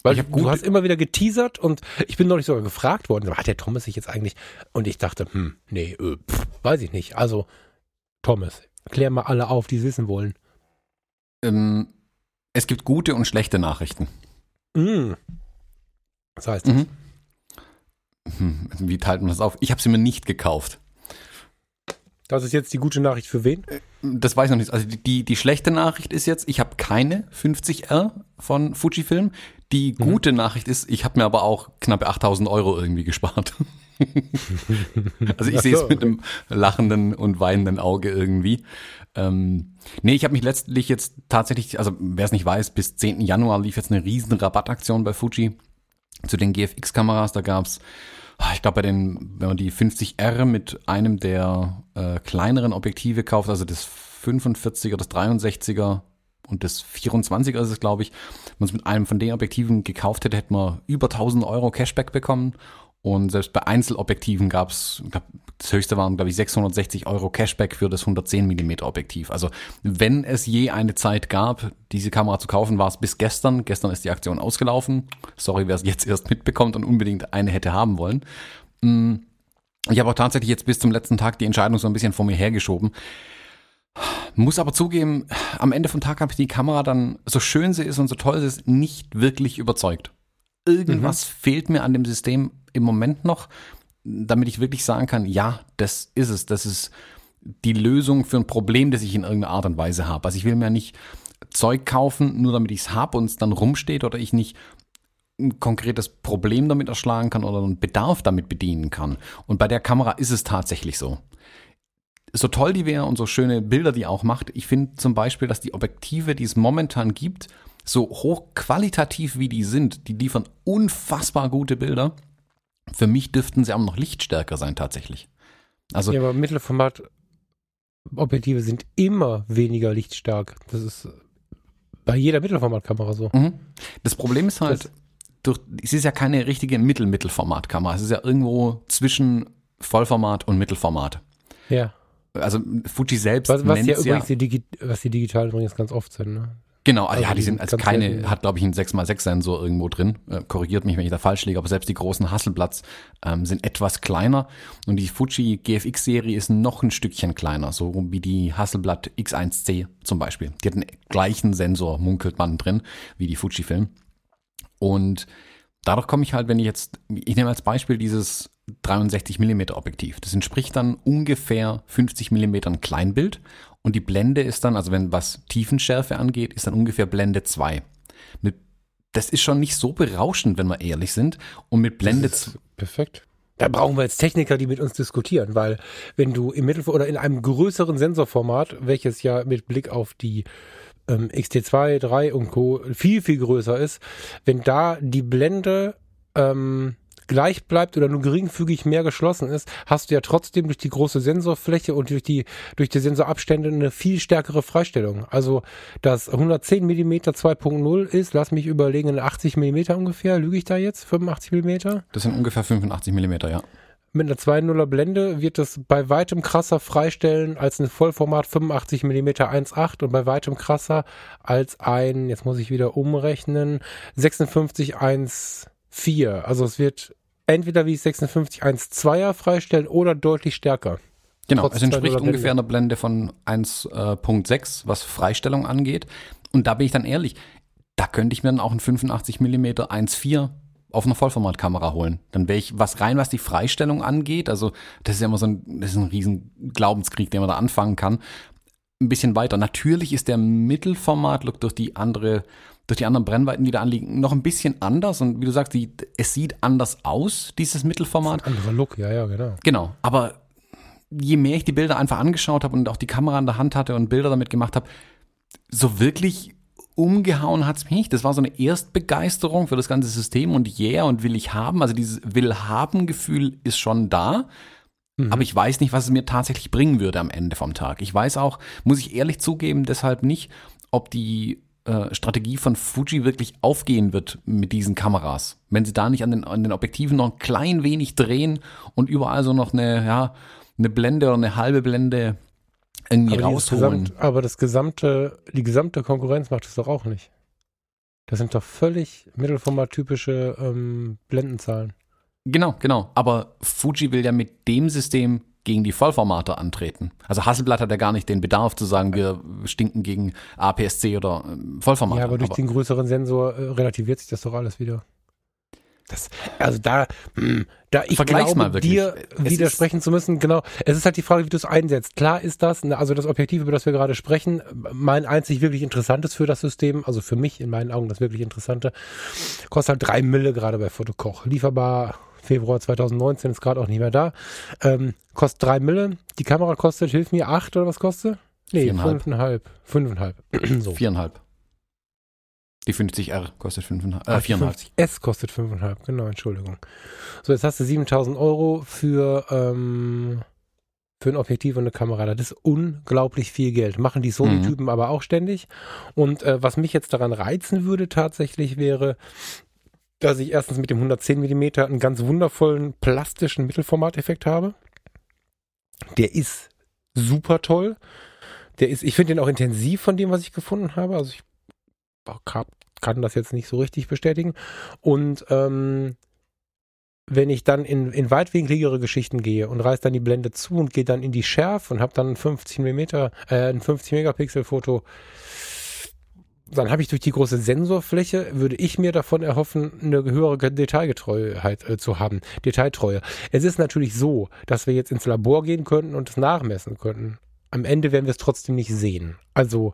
Weil Ich du hast immer wieder geteasert und ich bin neulich sogar gefragt worden, hat der Thomas sich jetzt eigentlich? Und ich dachte, hm, nee, äh, pff, weiß ich nicht. Also, Thomas, klär mal alle auf, die es wissen wollen. Ähm, es gibt gute und schlechte Nachrichten. Mm. Das heißt, das. Mhm. Hm, Wie teilt man das auf? Ich habe sie mir nicht gekauft. das ist jetzt die gute Nachricht für wen? Das weiß ich noch nicht. Also die, die, schlechte Nachricht ist jetzt, ich habe keine 50R von Fujifilm. Die Mhm. gute Nachricht ist, ich habe mir aber auch knappe 8000 Euro irgendwie gespart. also ich Ach sehe so, es mit einem lachenden und weinenden Auge irgendwie. Ähm, nee, ich habe mich letztlich jetzt tatsächlich, also wer es nicht weiß, bis 10. Januar lief jetzt eine riesen Rabattaktion bei Fuji zu den GFX-Kameras. Da gab's, ah, ich glaube, bei den, wenn man die 50R mit einem der äh, kleineren Objektive kauft, also das 45er, das 63er und das 24er ist es, glaube ich, wenn man es mit einem von den Objektiven gekauft hätte, hätte man über 1000 Euro Cashback bekommen. Und selbst bei Einzelobjektiven gab es, das höchste waren, glaube ich, 660 Euro Cashback für das 110 mm Objektiv. Also wenn es je eine Zeit gab, diese Kamera zu kaufen, war es bis gestern. Gestern ist die Aktion ausgelaufen. Sorry, wer es jetzt erst mitbekommt und unbedingt eine hätte haben wollen. Mm, Ich habe auch tatsächlich jetzt bis zum letzten Tag die Entscheidung so ein bisschen vor mir hergeschoben. Muss aber zugeben, am Ende vom Tag habe ich die Kamera dann, so schön sie ist und so toll sie ist, nicht wirklich überzeugt. Irgendwas fehlt mir an dem System im Moment noch, damit ich wirklich sagen kann, ja, das ist es. Das ist die Lösung für ein Problem, das ich in irgendeiner Art und Weise habe. Also ich will mir nicht Zeug kaufen, nur damit ich es habe und es dann rumsteht oder ich nicht ein konkretes Problem damit erschlagen kann oder einen Bedarf damit bedienen kann. Und bei der Kamera ist es tatsächlich so. So toll die wäre und so schöne Bilder die auch macht, ich finde zum Beispiel, dass die Objektive, die es momentan gibt, so hochqualitativ wie die sind, die liefern unfassbar gute Bilder. Für mich dürften sie aber noch lichtstärker sein tatsächlich. Also ja, aber Mittelformat Objektive sind immer weniger lichtstark. Das ist bei jeder Mittelformatkamera so. Mhm. Das Problem ist halt, das, durch, es ist ja keine richtige Mittel-Mittelformatkamera. Es ist ja irgendwo zwischen Vollformat und Mittelformat. Ja. Also Fuji selbst was, was ja übrigens ja, die, was die digitalen übrigens ganz oft sind, ne? Genau, also ja, die, sind also keine, selten. hat glaube ich einen 6x6 Sensor irgendwo drin. Äh, korrigiert mich, wenn ich da falsch liege, aber selbst die großen Hasselblatts ähm, sind etwas kleiner und die Fuji GFX Serie ist noch ein Stückchen kleiner, so wie die Hasselblatt X1C zum Beispiel. Die hat den gleichen Sensor, munkelt man drin, wie die Fuji Film. Und dadurch komme ich halt, wenn ich jetzt, ich nehme als Beispiel dieses 63 mm Objektiv. Das entspricht dann ungefähr 50 mm Kleinbild und die Blende ist dann, also wenn was Tiefenschärfe angeht, ist dann ungefähr Blende 2. Mit, das ist schon nicht so berauschend, wenn wir ehrlich sind. Und mit Blende 2. Perfekt. Da brauchen wir jetzt Techniker, die mit uns diskutieren, weil wenn du im Mittel oder in einem größeren Sensorformat, welches ja mit Blick auf die ähm, XT2, 3 und Co. viel, viel größer ist, wenn da die Blende ähm, gleich bleibt oder nur geringfügig mehr geschlossen ist, hast du ja trotzdem durch die große Sensorfläche und durch die, durch die Sensorabstände eine viel stärkere Freistellung. Also das 110 mm 2.0 ist, lass mich überlegen, 80 mm ungefähr. Lüge ich da jetzt? 85 mm? Das sind ungefähr 85 mm, ja. Mit einer 2.0er Blende wird es bei weitem krasser freistellen als ein Vollformat 85 mm 1.8 und bei weitem krasser als ein, jetzt muss ich wieder umrechnen, 56 1 4. Also es wird entweder wie 56 1.2er freistellen oder deutlich stärker. Genau, es entspricht ungefähr einer Blende von 1.6, was Freistellung angeht. Und da bin ich dann ehrlich, da könnte ich mir dann auch ein 85 mm 1.4 auf einer Vollformatkamera holen. Dann wäre ich, was rein, was die Freistellung angeht, also das ist ja immer so ein, das ist ein riesen Glaubenskrieg, den man da anfangen kann, ein bisschen weiter. Natürlich ist der Mittelformat-Look durch die andere durch die anderen Brennweiten, die da anliegen, noch ein bisschen anders. Und wie du sagst, die, es sieht anders aus, dieses Mittelformat. Ein anderer Look, ja, ja, genau. Genau. Aber je mehr ich die Bilder einfach angeschaut habe und auch die Kamera in der Hand hatte und Bilder damit gemacht habe, so wirklich umgehauen hat es mich nicht. Das war so eine Erstbegeisterung für das ganze System und yeah und will ich haben. Also dieses Will-haben-Gefühl ist schon da. Mhm. Aber ich weiß nicht, was es mir tatsächlich bringen würde am Ende vom Tag. Ich weiß auch, muss ich ehrlich zugeben, deshalb nicht, ob die äh, Strategie von Fuji wirklich aufgehen wird mit diesen Kameras. Wenn sie da nicht an den, an den Objektiven noch ein klein wenig drehen und überall so noch eine, ja, eine Blende oder eine halbe Blende irgendwie aber rausholen. Gesamt, aber das gesamte, die gesamte Konkurrenz macht es doch auch nicht. Das sind doch völlig mittelformat-typische ähm, Blendenzahlen. Genau, genau. Aber Fuji will ja mit dem System gegen die Vollformate antreten. Also Hasselblatt hat ja gar nicht den Bedarf zu sagen, wir stinken gegen APS-C oder ähm, Vollformate. Ja, aber durch aber den größeren Sensor äh, relativiert sich das doch alles wieder. Das, also da, hm, da ich Vergleich's glaube, mal wirklich. dir es widersprechen zu müssen, genau. Es ist halt die Frage, wie du es einsetzt. Klar ist das, ne, also das Objektiv, über das wir gerade sprechen, mein einzig wirklich interessantes für das System, also für mich in meinen Augen das wirklich Interessante, kostet halt drei Mille gerade bei Fotokoch. Lieferbar Februar 2019, ist gerade auch nicht mehr da. Ähm, kostet drei Mille. Die Kamera kostet, hilf mir, acht oder was kostet? Nee, fünfeinhalb. Fünfeinhalb. so. Viereinhalb. Die 50R kostet fünfeinhalb. Äh, viereinhalb. S kostet fünfeinhalb, genau, Entschuldigung. So, jetzt hast du 7000 Euro für, ähm, für ein Objektiv und eine Kamera. Das ist unglaublich viel Geld. Machen die Sony-Typen mhm. aber auch ständig. Und äh, was mich jetzt daran reizen würde tatsächlich wäre, dass ich erstens mit dem 110 mm einen ganz wundervollen plastischen Mittelformateffekt habe. Der ist super toll. Der ist, ich finde den auch intensiv von dem, was ich gefunden habe. Also ich kann das jetzt nicht so richtig bestätigen. Und ähm, wenn ich dann in, in weitwinkligere Geschichten gehe und reiße dann die Blende zu und gehe dann in die Schärfe und habe dann ein 50 mm, äh, ein 50 Megapixel Foto, dann habe ich durch die große Sensorfläche, würde ich mir davon erhoffen, eine höhere Detailgetreuheit äh, zu haben, Detailtreue. Es ist natürlich so, dass wir jetzt ins Labor gehen könnten und es nachmessen könnten. Am Ende werden wir es trotzdem nicht sehen. Also,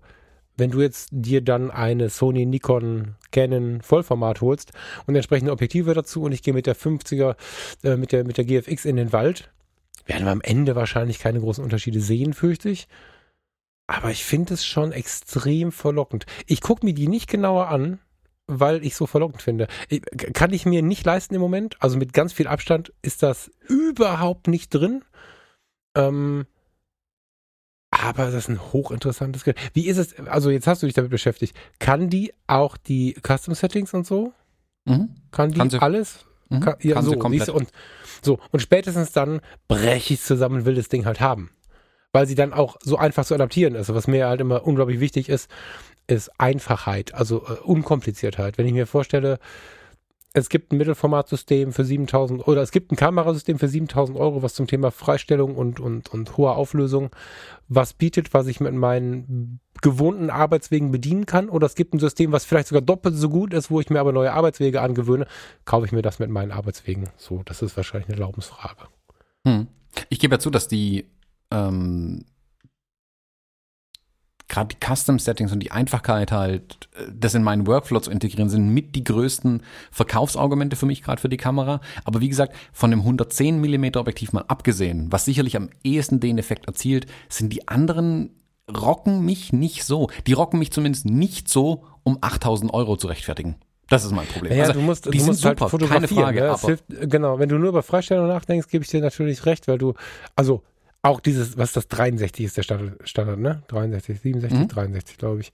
wenn du jetzt dir dann eine Sony, Nikon, Canon Vollformat holst und entsprechende Objektive dazu und ich gehe mit der 50er, äh, mit der, mit der GFX in den Wald, werden wir am Ende wahrscheinlich keine großen Unterschiede sehen, fürchte ich. Aber ich finde es schon extrem verlockend. Ich gucke mir die nicht genauer an, weil ich so verlockend finde. Ich, kann ich mir nicht leisten im Moment. Also mit ganz viel Abstand ist das überhaupt nicht drin. Ähm, aber das ist ein hochinteressantes Gerät. Wie ist es, also jetzt hast du dich damit beschäftigt, kann die auch die Custom Settings und so? Mhm. Kann die Kann sie- alles? Mhm. Kann, ja, Kann sie so, komplett. siehst du, und, so, und spätestens dann breche ich zusammen und will das Ding halt haben. Weil sie dann auch so einfach zu adaptieren ist. Was mir halt immer unglaublich wichtig ist, ist Einfachheit, also äh, Unkompliziertheit. Wenn ich mir vorstelle, es gibt ein Mittelformatsystem für 7000 oder es gibt ein Kamerasystem für 7000 Euro, was zum Thema Freistellung und, und, und hoher Auflösung was bietet, was ich mit meinen gewohnten Arbeitswegen bedienen kann. Oder es gibt ein System, was vielleicht sogar doppelt so gut ist, wo ich mir aber neue Arbeitswege angewöhne. Kaufe ich mir das mit meinen Arbeitswegen? So, das ist wahrscheinlich eine Glaubensfrage. Hm. Ich gebe ja zu, dass die ähm, gerade die Custom Settings und die Einfachkeit halt, äh, das in meinen Workflow zu integrieren, sind mit die größten Verkaufsargumente für mich gerade für die Kamera. Aber wie gesagt, von dem 110 mm Objektiv mal abgesehen, was sicherlich am ehesten den Effekt erzielt, sind die anderen rocken mich nicht so. Die rocken mich zumindest nicht so, um 8000 Euro zu rechtfertigen. Das ist mein Problem. Ja, Also, du musst, die du sind musst halt super, fotografieren. keine Frage. ne? hilft, genau, wenn du nur über Freistellung nachdenkst, gebe ich dir natürlich recht, weil du, also auch dieses, was ist das 63 ist der Standard, Standard ne? 63, 67, Mhm. 63, glaube ich.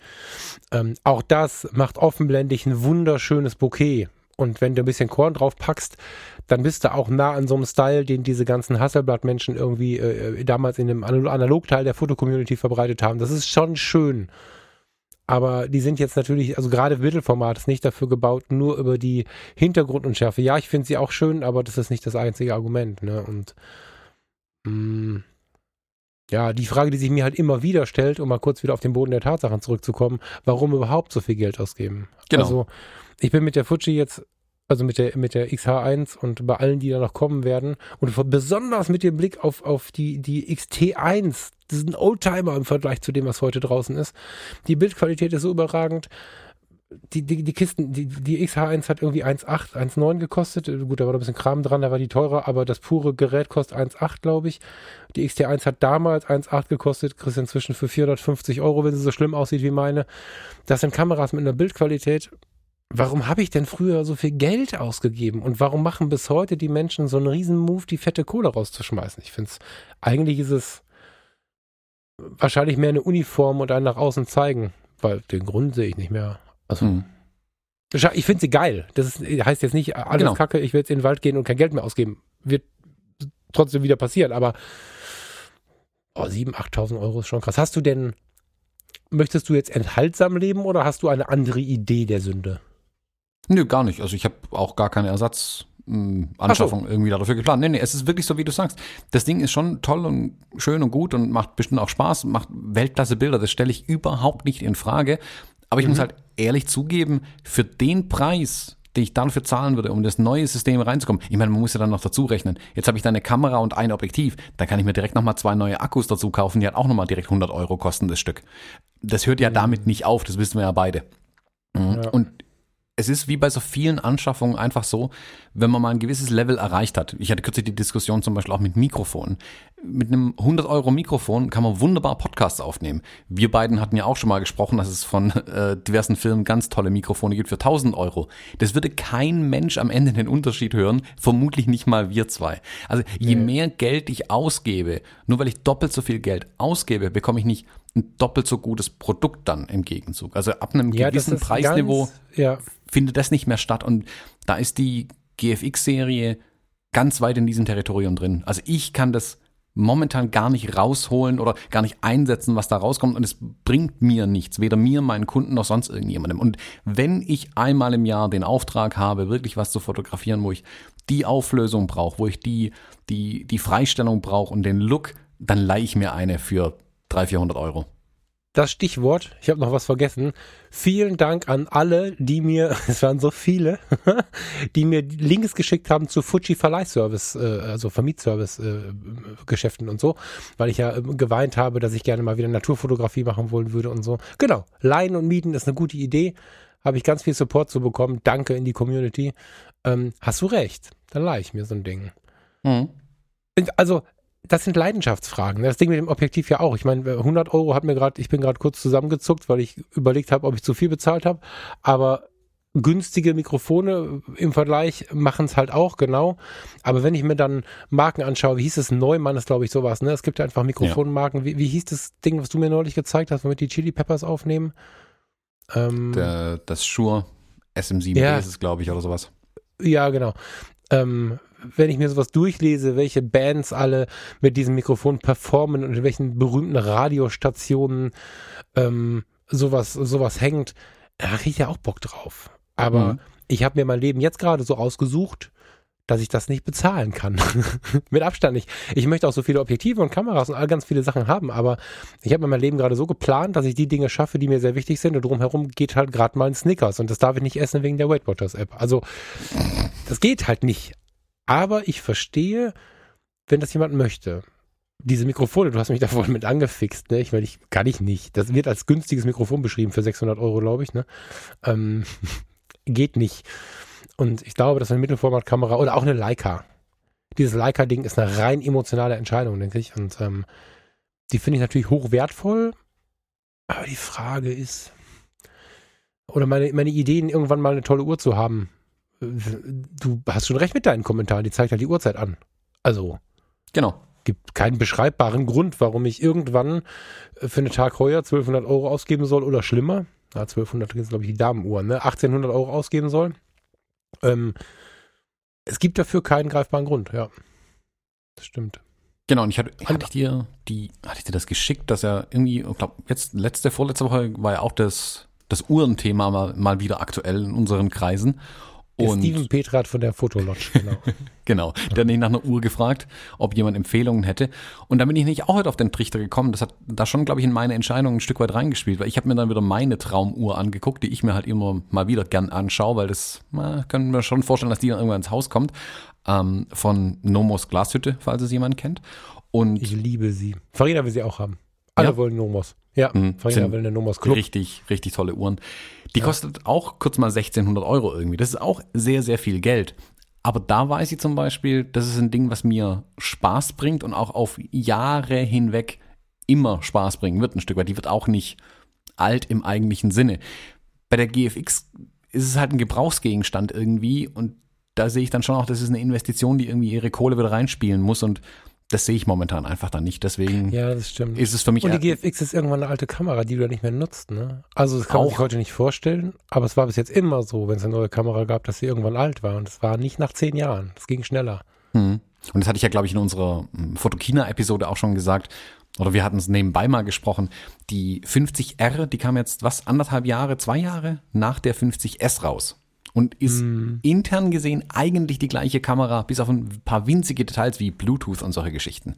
Ähm, auch das macht offenblendig ein wunderschönes Bouquet. Und wenn du ein bisschen Korn drauf packst, dann bist du auch nah an so einem Style, den diese ganzen Hasselblatt-Menschen irgendwie äh, damals in dem Anal- Analogteil der Fotocommunity verbreitet haben. Das ist schon schön. Aber die sind jetzt natürlich, also gerade Mittelformat ist nicht dafür gebaut, nur über die Hintergrundunschärfe. Ja, ich finde sie auch schön, aber das ist nicht das einzige Argument. Ne? Und mh, ja, die Frage, die sich mir halt immer wieder stellt, um mal kurz wieder auf den Boden der Tatsachen zurückzukommen, warum überhaupt so viel Geld ausgeben? Genau. Also ich bin mit der Fuji jetzt, also mit der, mit der XH1 und bei allen, die da noch kommen werden und besonders mit dem Blick auf, auf die, die XT1, das ist ein Oldtimer im Vergleich zu dem, was heute draußen ist. Die Bildqualität ist so überragend. Die, die, die Kisten, die, die XH1 hat irgendwie 1,8, 1,9 gekostet. Gut, da war ein bisschen Kram dran, da war die teurer, aber das pure Gerät kostet 1,8, glaube ich. Die XT1 hat damals 1,8 gekostet, kriegst inzwischen für 450 Euro, wenn sie so schlimm aussieht wie meine. Das sind Kameras mit einer Bildqualität. Warum habe ich denn früher so viel Geld ausgegeben? Und warum machen bis heute die Menschen so einen riesen Move, die fette Kohle rauszuschmeißen? Ich finde es, eigentlich ist es wahrscheinlich mehr eine Uniform und ein nach außen zeigen, weil den Grund sehe ich nicht mehr. Also, Hm. Scha- Ich finde sie geil. Das ist, heißt jetzt nicht, alles Genau. kacke, ich will jetzt in den Wald gehen und kein Geld mehr ausgeben. Wird trotzdem wieder passieren, aber oh, 7.000, 8.000 Euro ist schon krass. Hast du denn, möchtest du jetzt enthaltsam leben oder hast du eine andere Idee der Sünde? Nö, gar nicht. Also ich habe auch gar keine Ersatzanschaffung irgendwie dafür geplant. Nee, nee, es ist wirklich so, wie du sagst. Das Ding ist schon toll und schön und gut und macht bestimmt auch Spaß, macht Weltklasse Bilder. Das stelle ich überhaupt nicht in Frage. Aber ich muss halt ehrlich zugeben, für den Preis, den ich dafür zahlen würde, um das neue System reinzukommen, ich meine, man muss ja dann noch dazu rechnen. Jetzt habe ich da eine Kamera und ein Objektiv. Da kann ich mir direkt nochmal zwei neue Akkus dazu kaufen, die halt auch nochmal direkt 100 Euro kosten, das Stück. Das hört ja damit nicht auf, das wissen wir ja beide. Mhm. Ja. Und es ist wie bei so vielen Anschaffungen einfach so, wenn man mal ein gewisses Level erreicht hat. Ich hatte kürzlich die Diskussion zum Beispiel auch mit Mikrofonen. Mit einem 100 Euro Mikrofon kann man wunderbar Podcasts aufnehmen. Wir beiden hatten ja auch schon mal gesprochen, dass es von äh, diversen Firmen ganz tolle Mikrofone gibt für 1000 Euro. Das würde kein Mensch am Ende den Unterschied hören, vermutlich nicht mal wir zwei. Also je mehr Geld ich ausgebe, nur weil ich doppelt so viel Geld ausgebe, bekomme ich nicht ein doppelt so gutes Produkt dann im Gegenzug. Also ab einem gewissen Preisniveau Ganz, ja, findet das nicht mehr statt. Und da ist die GFX-Serie ganz weit in diesem Territorium drin. Also ich kann das momentan gar nicht rausholen oder gar nicht einsetzen, was da rauskommt. Und es bringt mir nichts, weder mir, meinen Kunden noch sonst irgendjemandem. Und wenn ich einmal im Jahr den Auftrag habe, wirklich was zu fotografieren, wo ich die Auflösung brauche, wo ich die, die, die Freistellung brauche und den Look, dann leihe ich mir eine für 300, 400 Euro. Das Stichwort, ich habe noch was vergessen. Vielen Dank an alle, die mir, es waren so viele, die mir Links geschickt haben zu Fuji Verleihservice, äh, also Vermietservice äh, Geschäften und so, weil ich ja äh, geweint habe, dass ich gerne mal wieder Naturfotografie machen wollen würde und so. Genau, Leihen und Mieten ist eine gute Idee. Habe ich ganz viel Support zu bekommen. Danke in die Community. Ähm, hast du recht, dann leihe ich mir so ein Ding. Mhm. Also, das sind Leidenschaftsfragen. Das Ding mit dem Objektiv ja auch. Ich meine, 100 Euro hat mir gerade, ich bin gerade kurz zusammengezuckt, weil ich überlegt habe, ob ich zu viel bezahlt habe. Aber günstige Mikrofone im Vergleich machen es halt auch, genau. Aber wenn ich mir dann Marken anschaue, wie hieß es, Neumann ist glaube ich sowas, ne? Es gibt ja einfach Mikrofonmarken. Ja. Wie, wie hieß das Ding, was du mir neulich gezeigt hast, womit die Chili Peppers aufnehmen? Ähm, Der, das Shure SM7B ja. ist es, glaube ich, oder sowas. Ja, genau. Ähm, wenn ich mir sowas durchlese, welche Bands alle mit diesem Mikrofon performen und in welchen berühmten Radiostationen ähm, sowas, sowas hängt, da kriege ich ja auch Bock drauf. Aber mhm. ich habe mir mein Leben jetzt gerade so ausgesucht, dass ich das nicht bezahlen kann. Mit Abstand nicht. Ich möchte auch so viele Objektive und Kameras und all ganz viele Sachen haben, aber ich habe mein Leben gerade so geplant, dass ich die Dinge schaffe, die mir sehr wichtig sind und drumherum geht halt gerade mal ein Snickers und das darf ich nicht essen wegen der Weight Watchers App. Also das geht halt nicht. Aber ich verstehe, wenn das jemand möchte. Diese Mikrofone, du hast mich da vorhin mit angefixt, ne? Ich meine, ich kann ich nicht. Das wird als günstiges Mikrofon beschrieben für 600 Euro, glaube ich, ne? Ähm, geht nicht. Und ich glaube, dass eine Mittelformatkamera oder auch eine Leica, dieses Leica-Ding ist eine rein emotionale Entscheidung, denke ich. Und ähm, die finde ich natürlich hochwertvoll. Aber die Frage ist, oder meine, meine Ideen, irgendwann mal eine tolle Uhr zu haben. Du hast schon recht mit deinen Kommentaren, die zeigt halt die Uhrzeit an. Also. Genau. Gibt keinen beschreibbaren Grund, warum ich irgendwann für eine Tag heuer 1200 Euro ausgeben soll oder schlimmer. Ja, 1200 ist, glaube ich, die Damenuhren, ne? 1800 Euro ausgeben soll. Ähm, es gibt dafür keinen greifbaren Grund, ja. Das stimmt. Genau, und ich hatte, hatte ich dir die, hatte ich dir das geschickt, dass er irgendwie, ich glaube, jetzt letzte, vorletzte Woche war ja auch das, das Uhrenthema mal, mal wieder aktuell in unseren Kreisen. Der und Steven Petrat von der Fotolodge, genau. genau, der hat nicht nach einer Uhr gefragt, ob jemand Empfehlungen hätte. Und da bin ich nicht auch heute auf den Trichter gekommen. Das hat da schon, glaube ich, in meine Entscheidung ein Stück weit reingespielt, weil ich habe mir dann wieder meine Traumuhr angeguckt, die ich mir halt immer mal wieder gern anschaue, weil das, na, können wir schon vorstellen, dass die dann irgendwann ins Haus kommt. Ähm, von Nomos Glashütte, falls es jemand kennt. Und ich liebe sie. Farina will sie auch haben. Alle ja. wollen Nomos. Ja, mhm. Farina will eine Nomos Club. Richtig, richtig tolle Uhren. Die ja. kostet auch kurz mal 1600 Euro irgendwie. Das ist auch sehr, sehr viel Geld. Aber da weiß ich zum Beispiel, das ist ein Ding, was mir Spaß bringt und auch auf Jahre hinweg immer Spaß bringen wird, ein Stück weit. Die wird auch nicht alt im eigentlichen Sinne. Bei der GFX ist es halt ein Gebrauchsgegenstand irgendwie und da sehe ich dann schon auch, das ist eine Investition, die irgendwie ihre Kohle wieder reinspielen muss und das sehe ich momentan einfach dann nicht. Deswegen ja, das stimmt. ist es für mich. Und die GFX ist irgendwann eine alte Kamera, die du ja nicht mehr nutzt. Ne? Also das kann auch. man sich heute nicht vorstellen, aber es war bis jetzt immer so, wenn es eine neue Kamera gab, dass sie irgendwann alt war. Und es war nicht nach zehn Jahren. Es ging schneller. Hm. Und das hatte ich ja, glaube ich, in unserer hm, Fotokina-Episode auch schon gesagt. Oder wir hatten es nebenbei mal gesprochen. Die 50R, die kam jetzt was, anderthalb Jahre, zwei Jahre nach der 50S raus und ist mm. intern gesehen eigentlich die gleiche Kamera, bis auf ein paar winzige Details wie Bluetooth und solche Geschichten.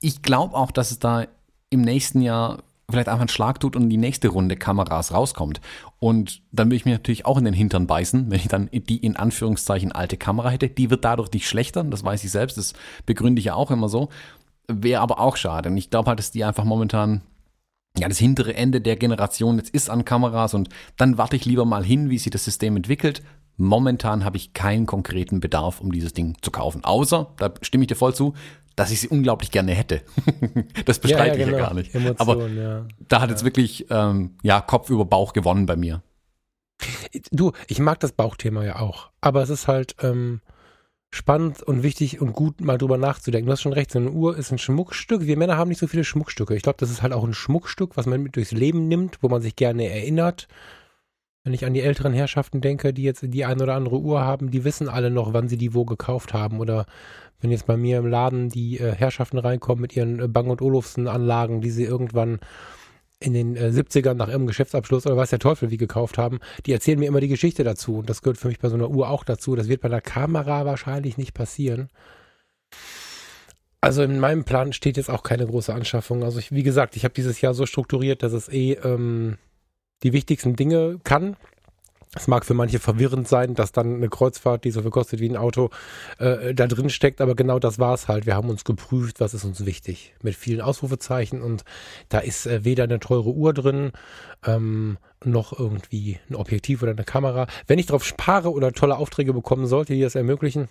Ich glaube auch, dass es da im nächsten Jahr vielleicht einfach einen Schlag tut und die nächste Runde Kameras rauskommt. Und dann würde ich mir natürlich auch in den Hintern beißen, wenn ich dann die in Anführungszeichen alte Kamera hätte. Die wird dadurch nicht schlechter, das weiß ich selbst, das begründe ich ja auch immer so. Wäre aber auch schade. Und ich glaube halt, dass die einfach momentan ja, das hintere Ende der Generation jetzt ist an Kameras und dann warte ich lieber mal hin, wie sich das System entwickelt. Momentan habe ich keinen konkreten Bedarf, um dieses Ding zu kaufen. Außer, da stimme ich dir voll zu, dass ich sie unglaublich gerne hätte. das bestreite ja, ja, genau. ich ja gar nicht. Emotion, Aber ja. da hat jetzt wirklich ähm, ja, Kopf über Bauch gewonnen bei mir. Du, ich mag das Bauchthema ja auch. Aber es ist halt, ähm, spannend und wichtig und gut, mal drüber nachzudenken. Du hast schon recht, so eine Uhr ist ein Schmuckstück. Wir Männer haben nicht so viele Schmuckstücke. Ich glaube, das ist halt auch ein Schmuckstück, was man mit durchs Leben nimmt, wo man sich gerne erinnert. Wenn ich an die älteren Herrschaften denke, die jetzt die eine oder andere Uhr haben, die wissen alle noch, wann sie die wo gekauft haben. Oder wenn jetzt bei mir im Laden die äh, Herrschaften reinkommen mit ihren äh, Bang und Olufsen Anlagen, die sie irgendwann in den äh, 70ern nach ihrem Geschäftsabschluss oder weiß der Teufel wie gekauft haben, die erzählen mir immer die Geschichte dazu. Und das gehört für mich bei so einer Uhr auch dazu. Das wird bei einer Kamera wahrscheinlich nicht passieren. Also in meinem Plan steht jetzt auch keine große Anschaffung. Also ich, wie gesagt, ich habe dieses Jahr so strukturiert, dass es eh ähm, die wichtigsten Dinge kann. Es mag für manche verwirrend sein, dass dann eine Kreuzfahrt, die so viel kostet wie ein Auto, äh, da drin steckt, aber genau das war es halt. Wir haben uns geprüft, was ist uns wichtig, mit vielen Ausrufezeichen und da ist äh, weder eine teure Uhr drin, ähm, noch irgendwie ein Objektiv oder eine Kamera. Wenn ich darauf spare oder tolle Aufträge bekommen sollte, die das ermöglichen,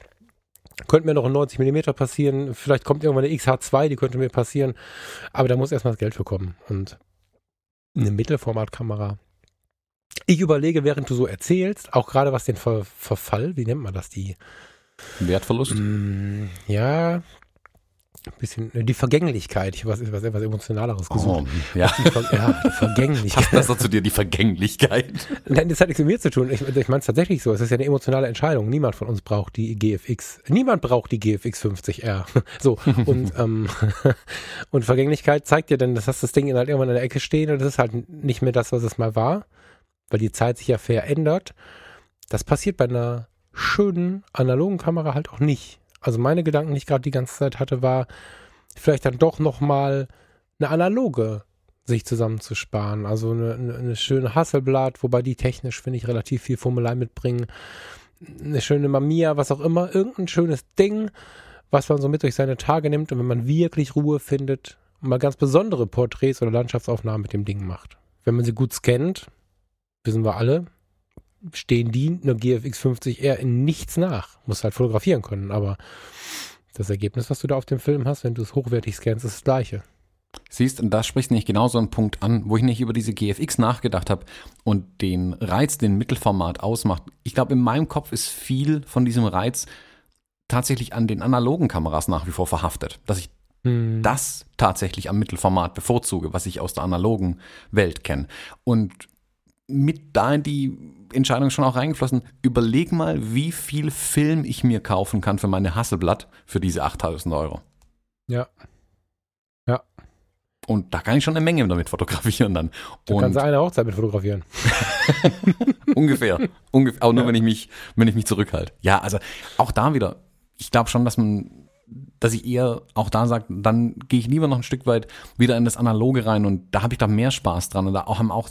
könnte mir noch ein 90 mm passieren. Vielleicht kommt irgendwann eine XH2, die könnte mir passieren, aber da muss erstmal das Geld für kommen und eine Mittelformatkamera Ich überlege, während du so erzählst, auch gerade was den Ver Verfall, wie nennt man das, die Wertverlust? Mm, ja, bisschen äh, die Vergänglichkeit. Ich habe was, was etwas emotionaleres gesucht. Oh, ja. Die, Ver ja, die Passt Vergänglichkeit. besser zu dir, die Vergänglichkeit. Nein, das hat nichts mit mir zu tun. Ich, ich meine es tatsächlich so. Es ist ja eine emotionale Entscheidung. Niemand von uns braucht die GFX. Niemand braucht die GFX 50R. So. Und, ähm, und Vergänglichkeit zeigt dir dann, dass das Ding halt irgendwann in der Ecke stehen und das ist halt nicht mehr das, was es mal war, weil die Zeit sich ja verändert. Das passiert bei einer schönen analogen Kamera halt auch nicht. Also meine Gedanken, die ich gerade die ganze Zeit hatte, war vielleicht dann doch nochmal eine analoge sich zusammenzusparen. Also eine, eine, schöne Hasselblatt, wobei die technisch, finde ich, relativ viel Formelei mitbringen. Eine schöne Mamiya, was auch immer. Irgendein schönes Ding, was man so mit durch seine Tage nimmt und wenn man wirklich Ruhe findet, mal ganz besondere Porträts oder Landschaftsaufnahmen mit dem Ding macht. Wenn man sie gut scannt, wissen wir alle, stehen die einer GFX 50R in nichts nach. Muss halt fotografieren können, aber das Ergebnis, was du da auf dem Film hast, wenn du es hochwertig scannst, ist das gleiche. Siehst, und da sprichst nicht genau so einen Punkt an, wo ich nicht über diese GFX nachgedacht habe und den Reiz, den Mittelformat ausmacht. Ich glaube, in meinem Kopf ist viel von diesem Reiz tatsächlich an den analogen Kameras nach wie vor verhaftet. Dass ich Hm. das tatsächlich am Mittelformat bevorzuge, was ich aus der analogen Welt kenne. Und mit da in die Entscheidung schon auch reingeflossen, überleg mal, wie viel Film ich mir kaufen kann für meine Hasselblatt für diese 8000 Euro. Ja. Und da kann ich schon eine Menge damit fotografieren dann. Du Und kannst eine Hochzeit mit fotografieren. ungefähr, ungefähr, auch nur wenn ich mich, wenn ich mich zurückhalte. Ja, also auch da wieder, ich glaube schon, dass man, dass ich eher auch da sage, dann gehe ich lieber noch ein Stück weit wieder in das Analoge rein und da habe ich da mehr Spaß dran und da auch haben auch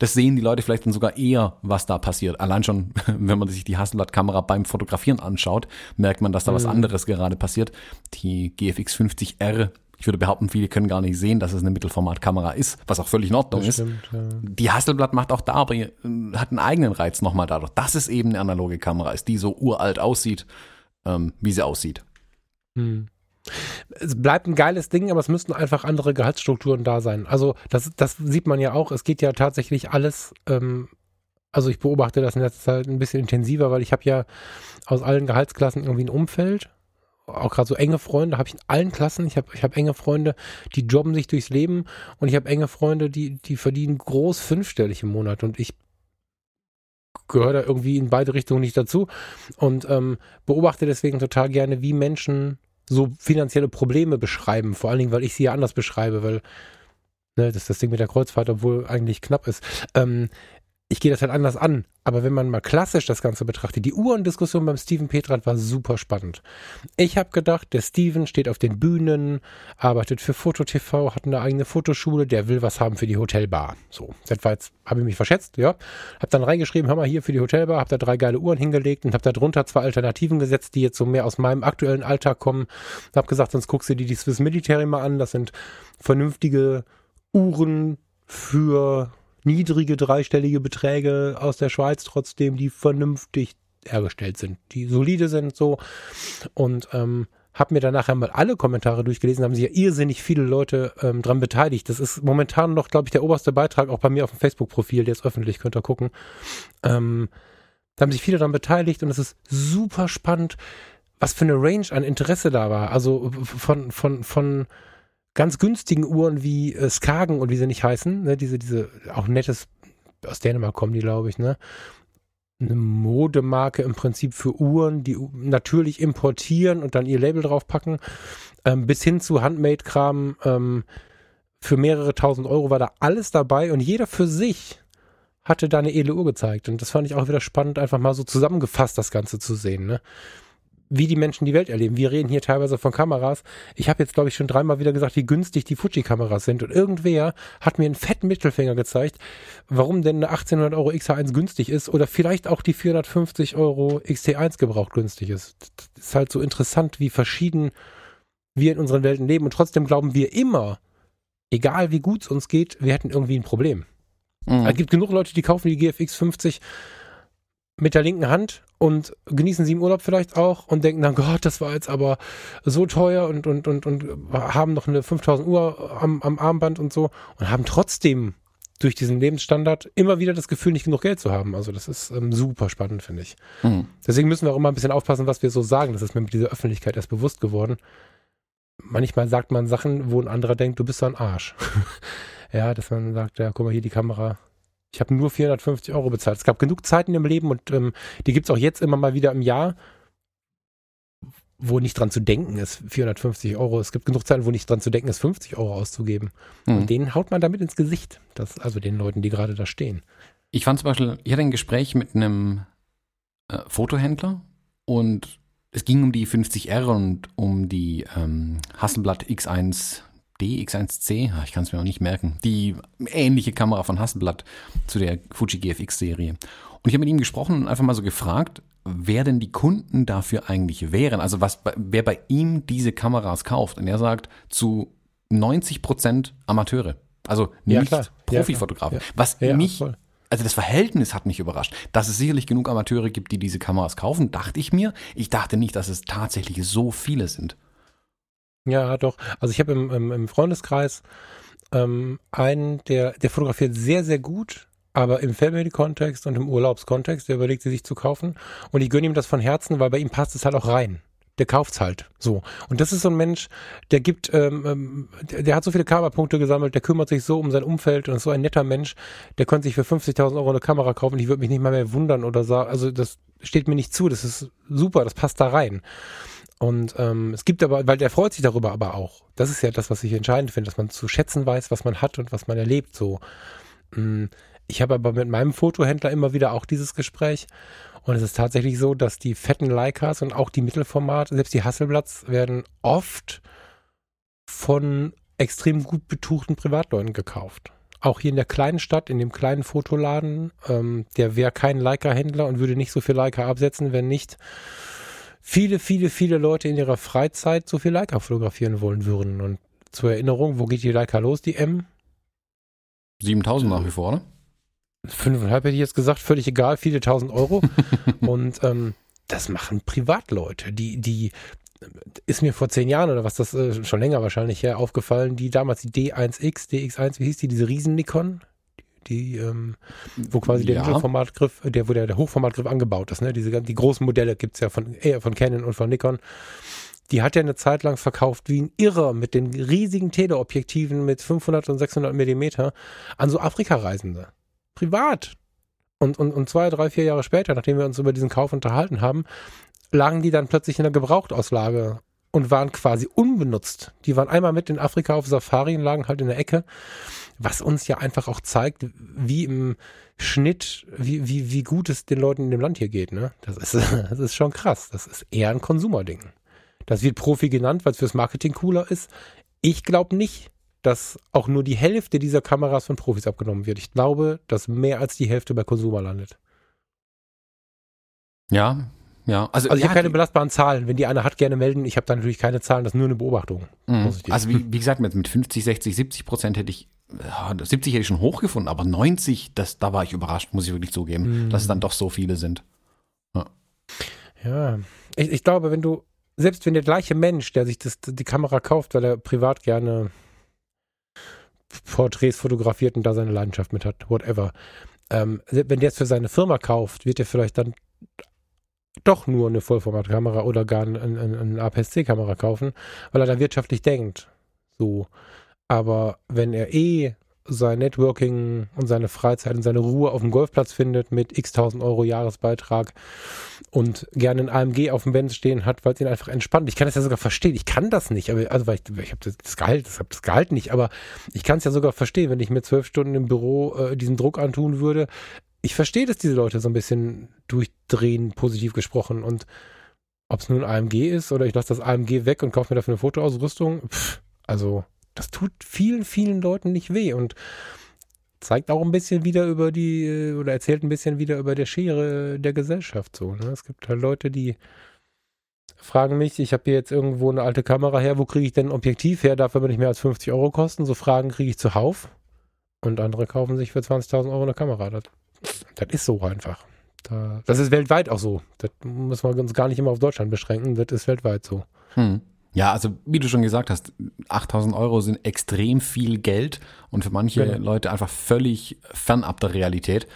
das sehen die Leute vielleicht dann sogar eher, was da passiert. Allein schon, wenn man sich die Hasselblad-Kamera beim Fotografieren anschaut, merkt man, dass da was Mhm. anderes gerade passiert. Die GFX 50R, ich würde behaupten, viele können gar nicht sehen, dass es eine Mittelformatkamera ist, was auch völlig in Ordnung ist. stimmt. Ja. Die Hasselblatt macht auch da, aber äh, hat einen eigenen Reiz nochmal dadurch, dass es eben eine analoge Kamera ist, die so uralt aussieht, ähm, wie sie aussieht. Hm. Es bleibt ein geiles Ding, aber es müssten einfach andere Gehaltsstrukturen da sein. Also das, das sieht man ja auch. Es geht ja tatsächlich alles. Ähm, also ich beobachte das in letzter Zeit ein bisschen intensiver, weil ich habe ja aus allen Gehaltsklassen irgendwie ein Umfeld. Auch gerade so enge Freunde habe ich in allen Klassen. Ich habe ich hab enge Freunde, die jobben sich durchs Leben und ich habe enge Freunde, die, die verdienen groß fünfstellig im Monat und ich gehöre da irgendwie in beide Richtungen nicht dazu und ähm, beobachte deswegen total gerne, wie Menschen so finanzielle Probleme beschreiben. Vor allen Dingen, weil ich sie ja anders beschreibe, weil ne, das ist das Ding mit der Kreuzfahrt, obwohl eigentlich knapp ist. Ähm, ich gehe das halt anders an. Aber wenn man mal klassisch das Ganze betrachtet, die Uhrendiskussion beim Steven Petrat war super spannend. Ich habe gedacht, der Steven steht auf den Bühnen, arbeitet für Foto-TV, hat eine eigene Fotoschule, der will was haben für die Hotelbar. So, das war jetzt, habe ich mich verschätzt, ja. Hab dann reingeschrieben, hör mal hier für die Hotelbar, hab da drei geile Uhren hingelegt und hab da drunter zwei Alternativen gesetzt, die jetzt so mehr aus meinem aktuellen Alltag kommen. Hab gesagt, sonst guckst du dir die Swiss Military mal an, das sind vernünftige Uhren für niedrige dreistellige Beträge aus der Schweiz trotzdem, die vernünftig hergestellt sind, die solide sind so und ähm, habe mir danach einmal alle Kommentare durchgelesen, haben sich ja irrsinnig viele Leute ähm, dran beteiligt. Das ist momentan noch, glaube ich, der oberste Beitrag, auch bei mir auf dem Facebook-Profil, der ist öffentlich, könnt ihr gucken. Ähm, da haben sich viele dran beteiligt und es ist super spannend, was für eine Range an Interesse da war. Also von, von, von ganz günstigen Uhren wie äh, Skagen und wie sie nicht heißen, ne, diese, diese auch nettes, aus Dänemark kommen die, glaube ich, ne? Eine Modemarke im Prinzip für Uhren, die natürlich importieren und dann ihr Label draufpacken, ähm, bis hin zu Handmade-Kram ähm, für mehrere tausend Euro war da alles dabei und jeder für sich hatte da eine edle Uhr gezeigt. Und das fand ich auch wieder spannend, einfach mal so zusammengefasst das Ganze zu sehen, ne? Wie die Menschen die Welt erleben. Wir reden hier teilweise von Kameras. Ich habe jetzt, glaube ich, schon dreimal wieder gesagt, wie günstig die Fuji-Kameras sind. Und irgendwer hat mir einen fetten Mittelfinger gezeigt, warum denn eine 1800 Euro XH1 günstig ist oder vielleicht auch die 450 Euro XT1 gebraucht günstig ist. Das ist halt so interessant, wie verschieden wir in unseren Welten leben. Und trotzdem glauben wir immer, egal wie gut es uns geht, wir hätten irgendwie ein Problem. Mhm. Es gibt genug Leute, die kaufen die GFX 50 mit der linken Hand und genießen sie im Urlaub vielleicht auch und denken dann, Gott, das war jetzt aber so teuer und, und, und, und haben noch eine 5000 Uhr am, am Armband und so und haben trotzdem durch diesen Lebensstandard immer wieder das Gefühl, nicht genug Geld zu haben. Also das ist ähm, super spannend, finde ich. Mhm. Deswegen müssen wir auch immer ein bisschen aufpassen, was wir so sagen. Das ist mir mit dieser Öffentlichkeit erst bewusst geworden. Manchmal sagt man Sachen, wo ein anderer denkt, du bist so ein Arsch. ja, dass man sagt, ja, guck mal hier die Kamera. Ich habe nur 450 Euro bezahlt. Es gab genug Zeiten im Leben und ähm, die gibt es auch jetzt immer mal wieder im Jahr, wo nicht dran zu denken ist, 450 Euro. Es gibt genug Zeiten, wo nicht dran zu denken ist, 50 Euro auszugeben. Mhm. Und denen haut man damit ins Gesicht. Das, also den Leuten, die gerade da stehen. Ich fand zum Beispiel, ich hatte ein Gespräch mit einem äh, Fotohändler und es ging um die 50R und um die ähm, Hasselblad X1D, X1C, ich kann es mir auch nicht merken, die ähnliche Kamera von Hasselblad zu der Fuji GFX-Serie. Und ich habe mit ihm gesprochen und einfach mal so gefragt, wer denn die Kunden dafür eigentlich wären. Also was, wer bei ihm diese Kameras kauft. Und er sagt, zu 90 Prozent Amateure. Also nicht ja, Profifotografen. Ja, was ja, mich, voll. also das Verhältnis hat mich überrascht. Dass es sicherlich genug Amateure gibt, die diese Kameras kaufen, dachte ich mir. Ich dachte nicht, dass es tatsächlich so viele sind. Ja, doch. Also ich habe im, im, im Freundeskreis ähm, einen, der, der fotografiert sehr, sehr gut aber im Family-Kontext und im Urlaubskontext, der überlegt sie sich zu kaufen. Und ich gönne ihm das von Herzen, weil bei ihm passt es halt auch rein. Der kauft's halt so. Und das ist so ein Mensch, der gibt, ähm, ähm der, der, hat so viele Kamerapunkte gesammelt, der kümmert sich so um sein Umfeld und ist so ein netter Mensch, der könnte sich für 50.000 Euro eine Kamera kaufen. Ich würde mich nicht mal mehr wundern oder sagen, also das steht mir nicht zu, das ist super, das passt da rein. Und ähm, es gibt aber, weil der freut sich darüber aber auch. Das ist ja das, was ich entscheidend finde, dass man zu schätzen weiß, was man hat und was man erlebt. So. Mm, ich habe aber mit meinem Fotohändler immer wieder auch dieses Gespräch. Und es ist tatsächlich so, dass die fetten Leicas und auch die Mittelformate, selbst die Hasselblatts, werden oft von extrem gut betuchten Privatleuten gekauft. Auch hier in der kleinen Stadt, in dem kleinen Fotoladen, ähm, der wäre kein Leica-Händler und würde nicht so viel Leica absetzen, wenn nicht viele, viele, viele Leute in ihrer Freizeit so viel Leica fotografieren wollen würden. Und zur Erinnerung, wo geht die Leica los, die M? 7000 nach wie vor, oder? fünfeinhalb hätte ich jetzt gesagt, völlig egal, viele tausend Euro. und ähm, das machen Privatleute, die, die ist mir vor zehn Jahren oder was das äh, schon länger wahrscheinlich her aufgefallen, die damals die D1X, DX1, wie hieß die, diese riesen Nikon, die, ähm, wo quasi ja. der Mittelformatgriff, der, wo der, der Hochformatgriff angebaut ist, ne? Diese die großen Modelle gibt's ja von, äh, von Canon und von Nikon. Die hat ja eine Zeit lang verkauft wie ein Irrer mit den riesigen Teleobjektiven mit 500 und 600 Millimeter an so Afrika-Reisende privat. Und, und, und zwei, drei, vier Jahre später, nachdem wir uns über diesen Kauf unterhalten haben, lagen die dann plötzlich in der Gebrauchtauslage und waren quasi unbenutzt. Die waren einmal mit in Afrika auf Safari und lagen halt in der Ecke, was uns ja einfach auch zeigt, wie im Schnitt, wie, wie, wie gut es den Leuten in dem Land hier geht. Ne? Das, ist, das ist schon krass. Das ist eher ein Konsumerding. Das wird Profi genannt, weil es fürs Marketing cooler ist. Ich glaube nicht, dass auch nur die Hälfte dieser Kameras von Profis abgenommen wird. Ich glaube, dass mehr als die Hälfte bei Konsumer landet. Ja, ja. Also, also ich ja, habe keine belastbaren Zahlen. Wenn die eine hat, gerne melden. Ich habe da natürlich keine Zahlen, das ist nur eine Beobachtung. Mhm. Also wie, wie, gesagt, mit, mit 50, 60, 70 Prozent hätte ich, 70 hätte ich schon hochgefunden, aber 90, das, da war ich überrascht, muss ich wirklich zugeben, mhm. dass es dann doch so viele sind. Ja, ja. Ich, ich glaube, wenn du, selbst wenn der gleiche Mensch, der sich das, die Kamera kauft, weil er privat gerne Porträts fotografiert und da seine Leidenschaft mit hat, whatever. Ähm, wenn der es für seine Firma kauft, wird er vielleicht dann doch nur eine Vollformatkamera oder gar eine, eine, eine APS-C-Kamera kaufen, weil er da wirtschaftlich denkt. So. Aber wenn er eh sein Networking und seine Freizeit und seine Ruhe auf dem Golfplatz findet mit x tausend Euro Jahresbeitrag und gerne ein AMG auf dem Benz stehen hat, weil es ihn einfach entspannt. Ich kann das ja sogar verstehen. Ich kann das nicht, aber also weil ich, ich habe das Gehalt, ich habe das Gehalt nicht, aber ich kann es ja sogar verstehen, wenn ich mir zwölf Stunden im Büro äh, diesen Druck antun würde. Ich verstehe, dass diese Leute so ein bisschen durchdrehen, positiv gesprochen und ob es nun AMG ist oder ich lasse das AMG weg und kaufe mir dafür eine Fotoausrüstung, pff, also das tut vielen, vielen Leuten nicht weh und zeigt auch ein bisschen wieder über die, oder erzählt ein bisschen wieder über der Schere der Gesellschaft so. Ne? Es gibt halt Leute, die fragen mich, ich habe hier jetzt irgendwo eine alte Kamera her, wo kriege ich denn ein Objektiv her? Darf aber nicht mehr als 50 Euro kosten. So Fragen kriege ich zuhauf. Und andere kaufen sich für 20.000 Euro eine Kamera. Das, das ist so einfach. Da, das ist weltweit auch so. Das muss man uns gar nicht immer auf Deutschland beschränken. Das ist weltweit so. Hm. Ja, also wie du schon gesagt hast, 8000 Euro sind extrem viel Geld und für manche Genau. Leute einfach völlig fernab der Realität.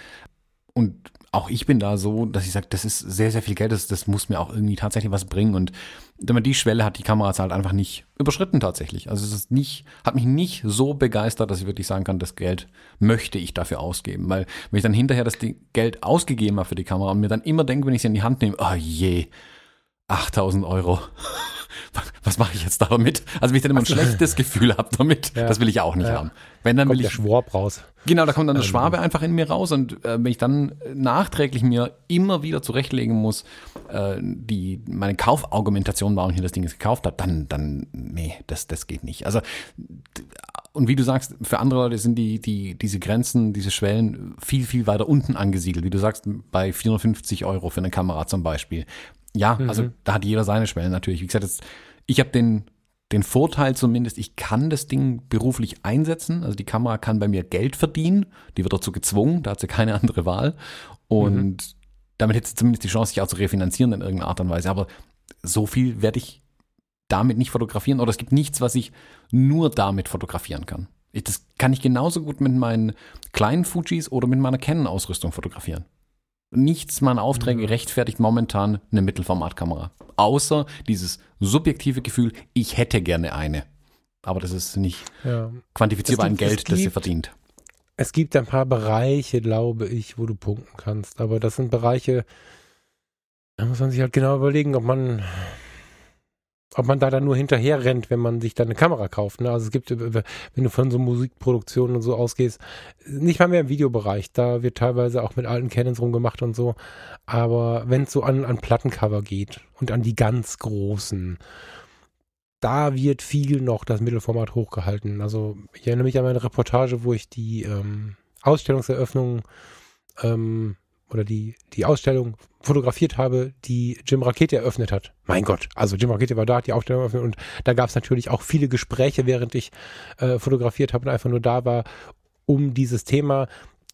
Und auch ich bin da so, dass ich sage, das ist sehr, sehr viel Geld, das, das muss mir auch irgendwie tatsächlich was bringen. Und wenn man die Schwelle hat, die Kamera halt einfach nicht überschritten tatsächlich. Also es ist nicht, hat mich nicht so begeistert, dass ich wirklich sagen kann, das Geld möchte ich dafür ausgeben. Weil wenn ich dann hinterher das Geld ausgegeben habe für die Kamera und mir dann immer denke, wenn ich sie in die Hand nehme, oh je, 8000 Euro. Was mache ich jetzt damit? Also wenn ich dann immer ein schlechtes Gefühl habe damit, Ja. das will ich auch nicht Ja. haben. Wenn, dann will Kommt der ich Schwab raus. Genau, da kommt dann der Ähm. Schwabe einfach in mir raus und äh, wenn ich dann nachträglich mir immer wieder zurechtlegen muss, äh, die meine Kaufargumentation, warum ich mir das Ding jetzt gekauft habe, dann, dann, nee, das, das geht nicht. Also und wie du sagst, für andere Leute sind die, die, diese Grenzen, diese Schwellen viel, viel weiter unten angesiedelt. Wie du sagst, bei 450 Euro für eine Kamera zum Beispiel. Ja, also da hat jeder seine Schwellen natürlich. Wie gesagt, jetzt, ich habe den, den Vorteil zumindest, ich kann das Ding beruflich einsetzen. Also die Kamera kann bei mir Geld verdienen. Die wird dazu gezwungen, da hat sie keine andere Wahl. Und damit hätte sie zumindest die Chance, sich auch zu refinanzieren in irgendeiner Art und Weise. Aber so viel werde ich damit nicht fotografieren. Oder es gibt nichts, was ich nur damit fotografieren kann. Ich, das kann ich genauso gut mit meinen kleinen Fujis oder mit meiner Canon-Ausrüstung fotografieren. Nichts meiner Aufträge rechtfertigt momentan eine Mittelformatkamera. Außer dieses subjektive Gefühl, ich hätte gerne eine. Aber das ist nicht Ja. quantifizierbar Es in gibt- Geld, es das sie gibt- verdient. Es gibt ein paar Bereiche, glaube ich, wo du punkten kannst. Aber das sind Bereiche, da muss man sich halt genau überlegen, ob man, ob man da dann nur hinterher rennt, wenn man sich dann eine Kamera kauft. Ne? Also es gibt, wenn du von so Musikproduktionen und so ausgehst, nicht mal mehr im Videobereich, da wird teilweise auch mit alten Canons rumgemacht und so. Aber wenn es so an, an Plattencover geht und an die ganz großen, da wird viel noch das Mittelformat hochgehalten. Also ich erinnere mich an meine Reportage, wo ich die ähm, Ausstellungseröffnung ähm, oder die, die Ausstellung fotografiert habe, die Jim Rakete eröffnet hat. Mein Gott, also Jim Rakete war da, hat die Ausstellung eröffnet und da gab es natürlich auch viele Gespräche, während ich äh, fotografiert habe und einfach nur da war, um dieses Thema.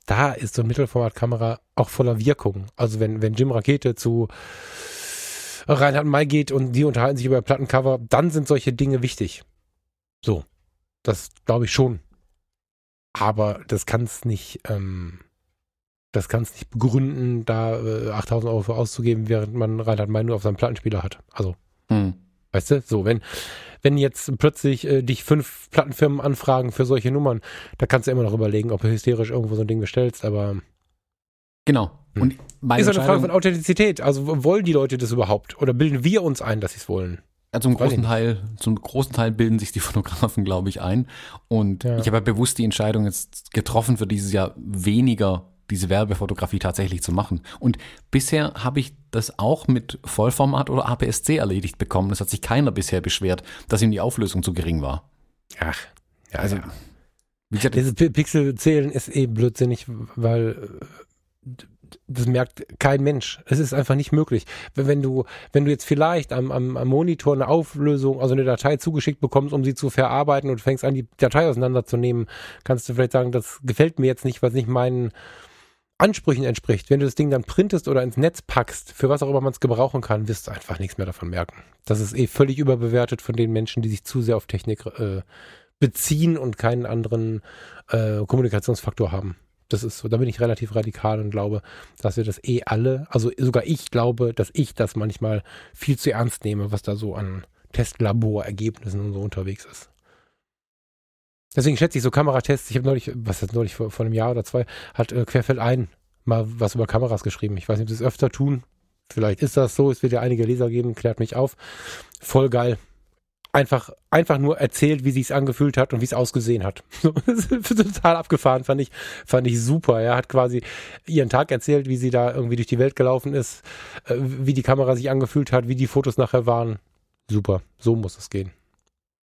Da ist so eine Mittelformatkamera auch voller Wirkung. Also wenn, wenn Jim Rakete zu Reinhard May geht und die unterhalten sich über Plattencover, dann sind solche Dinge wichtig. So. Das glaube ich schon. Aber das kann es nicht, ähm, das kann es nicht begründen, da äh, 8000 Euro für auszugeben, während man Reinhard May nur auf seinem Plattenspieler hat. Also, Hm. weißt du, so, wenn, wenn jetzt plötzlich äh, dich fünf Plattenfirmen anfragen für solche Nummern, da kannst du immer noch überlegen, ob du hysterisch irgendwo so ein Ding bestellst, aber Genau. Hm. Und meine ist eine Frage von Authentizität. Also wollen die Leute das überhaupt? Oder bilden wir uns ein, dass sie es wollen? Ja, zum großen. Teil, zum großen Teil bilden sich die Fotografen, glaube ich, ein. Und Ja. ich habe ja bewusst die Entscheidung jetzt getroffen, für dieses Jahr weniger diese Werbefotografie tatsächlich zu machen. Und bisher habe ich das auch mit Vollformat oder APS-C erledigt bekommen. Es hat sich keiner bisher beschwert, dass ihm die Auflösung zu gering war. Ach, ja, Also, ja. Wie gesagt, Dieses Pi- Pixelzählen ist eh blödsinnig, weil äh, das merkt kein Mensch. Es ist einfach nicht möglich. Wenn wenn du, wenn du jetzt vielleicht am, am, am Monitor eine Auflösung, also eine Datei zugeschickt bekommst, um sie zu verarbeiten und fängst an, die Datei auseinanderzunehmen, kannst du vielleicht sagen, das gefällt mir jetzt nicht, weil es nicht meinen Ansprüchen entspricht. Wenn du das Ding dann printest oder ins Netz packst, für was auch immer man es gebrauchen kann, wirst du einfach nichts mehr davon merken. Das ist eh völlig überbewertet von den Menschen, die sich zu sehr auf Technik äh, beziehen und keinen anderen äh, Kommunikationsfaktor haben. Das ist so, da bin ich relativ radikal und glaube, dass wir das eh alle, also sogar ich glaube, dass ich das manchmal viel zu ernst nehme, was da so an Testlaborergebnissen und so unterwegs ist. Deswegen schätze ich so Kameratests, ich habe neulich, was ist neulich vor, vor einem Jahr oder zwei, hat äh, Querfeldein mal was über Kameras geschrieben. Ich weiß nicht, ob sie es öfter tun. Vielleicht ist das so, es wird ja einige Leser geben, klärt mich auf. Voll geil einfach, einfach nur erzählt, wie sie es angefühlt hat und wie es ausgesehen hat. Total abgefahren, fand ich, fand ich super. Er hat quasi ihren Tag erzählt, wie sie da irgendwie durch die Welt gelaufen ist, äh, wie die Kamera sich angefühlt hat, wie die Fotos nachher waren. Super, so muss es gehen.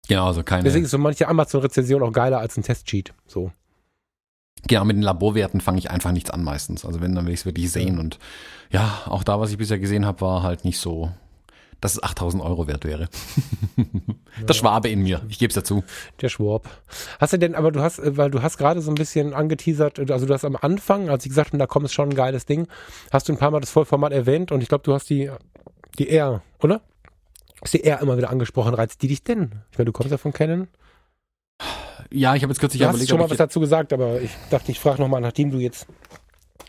Genau, also keine. Deswegen ist so manche Amazon-Rezension auch geiler als ein Testsheet. So. Genau, mit den Laborwerten fange ich einfach nichts an meistens. Also wenn, dann will ich es wirklich sehen. Und ja, auch da, was ich bisher gesehen habe, war halt nicht so, dass es 8000 Euro wert wäre. Das Schwabe in mir, ich gebe es dazu. Der Schwab. Hast du denn, aber du hast, äh, weil du hast gerade so ein bisschen angeteasert, äh, also du hast am Anfang, als ich gesagt habe, da kommt es schon ein geiles Ding, hast du ein paar Mal das Vollformat erwähnt und ich glaube, du hast die, die R, oder? Ist dir eher immer wieder angesprochen, reizt die dich denn? Ich meine, du kommst ja von Canon. Ja, ich habe jetzt kürzlich Du hast überlegt, schon mal was ich, dazu gesagt, aber ich dachte, ich frage nochmal, nachdem du jetzt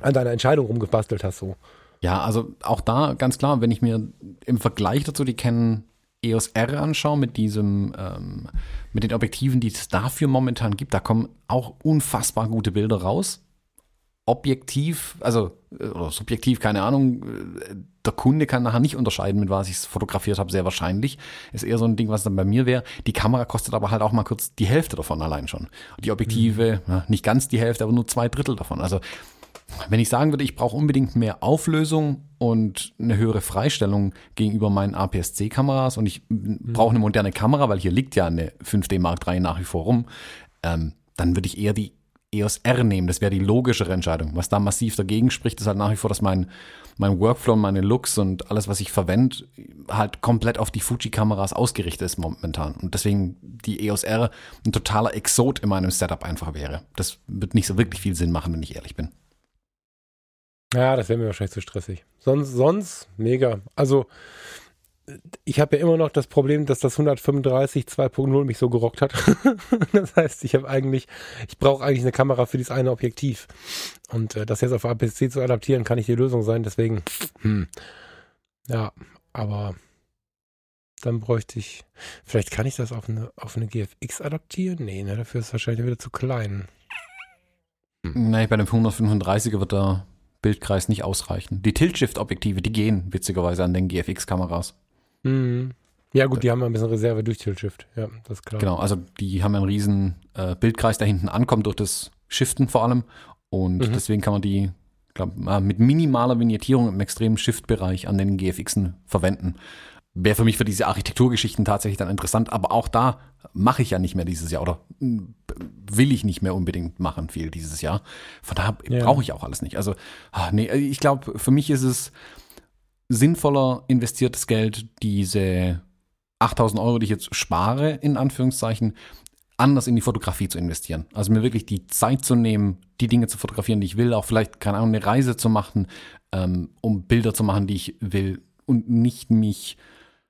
an deiner Entscheidung rumgebastelt hast. So. ja, also auch da ganz klar, wenn ich mir im Vergleich dazu die Canon EOS R anschaue mit diesem, ähm, mit den Objektiven, die es dafür momentan gibt, da kommen auch unfassbar gute Bilder raus. Objektiv, also oder subjektiv, keine Ahnung, äh, der Kunde kann nachher nicht unterscheiden, mit was ich es fotografiert habe, sehr wahrscheinlich. Ist eher so ein Ding, was dann bei mir wäre. Die Kamera kostet aber halt auch mal kurz die Hälfte davon allein schon. Die Objektive, ja, nicht ganz die Hälfte, aber nur zwei Drittel davon. Also wenn ich sagen würde, ich brauche unbedingt mehr Auflösung und eine höhere Freistellung gegenüber meinen APS-C-Kameras und ich brauche eine moderne Kamera, weil hier liegt ja eine 5D Mark III nach wie vor rum, ähm, dann würde ich eher die EOS R nehmen. Das wäre die logischere Entscheidung. Was da massiv dagegen spricht, ist halt nach wie vor, dass mein, mein Workflow, meine Looks und alles, was ich verwende, halt komplett auf die Fuji-Kameras ausgerichtet ist momentan. Und deswegen die EOS R ein totaler Exot in meinem Setup einfach wäre. Das wird nicht so wirklich viel Sinn machen, wenn ich ehrlich bin. Ja, das wäre mir wahrscheinlich zu stressig. Sonst, sonst mega. Also, ich habe ja immer noch das Problem, dass das 135 2.0 mich so gerockt hat. das heißt, ich habe eigentlich, ich brauche eigentlich eine Kamera für dieses eine Objektiv. Und äh, das jetzt auf APS-C zu adaptieren, kann nicht die Lösung sein. Deswegen, hm. ja, aber dann bräuchte ich, vielleicht kann ich das auf eine, auf eine GFX adaptieren? Nee, ne, dafür ist es wahrscheinlich wieder zu klein. Nein, bei dem 135er wird der Bildkreis nicht ausreichen. Die Tilt-Shift-Objektive, die gehen witzigerweise an den GFX-Kameras. Mhm. Ja, gut, die haben ja ein bisschen Reserve durch Tilt Shift. Ja, das ist klar. Genau, also die haben einen riesen äh, Bildkreis, der hinten ankommt durch das Shiften vor allem. Und Mhm. deswegen kann man die glaub, äh, mit minimaler Vignettierung im extremen Shift-Bereich an den GFXen verwenden. Wäre für mich für diese Architekturgeschichten tatsächlich dann interessant, aber auch da mache ich ja nicht mehr dieses Jahr oder mm, will ich nicht mehr unbedingt machen viel dieses Jahr. Von daher Ja. brauche ich auch alles nicht. Also, ah, nee, ich glaube, für mich ist es sinnvoller investiertes Geld, diese 8000 Euro, die ich jetzt spare, in Anführungszeichen, anders in die Fotografie zu investieren. Also mir wirklich die Zeit zu nehmen, die Dinge zu fotografieren, die ich will, auch vielleicht, keine Ahnung, eine Reise zu machen, ähm, um Bilder zu machen, die ich will und nicht mich,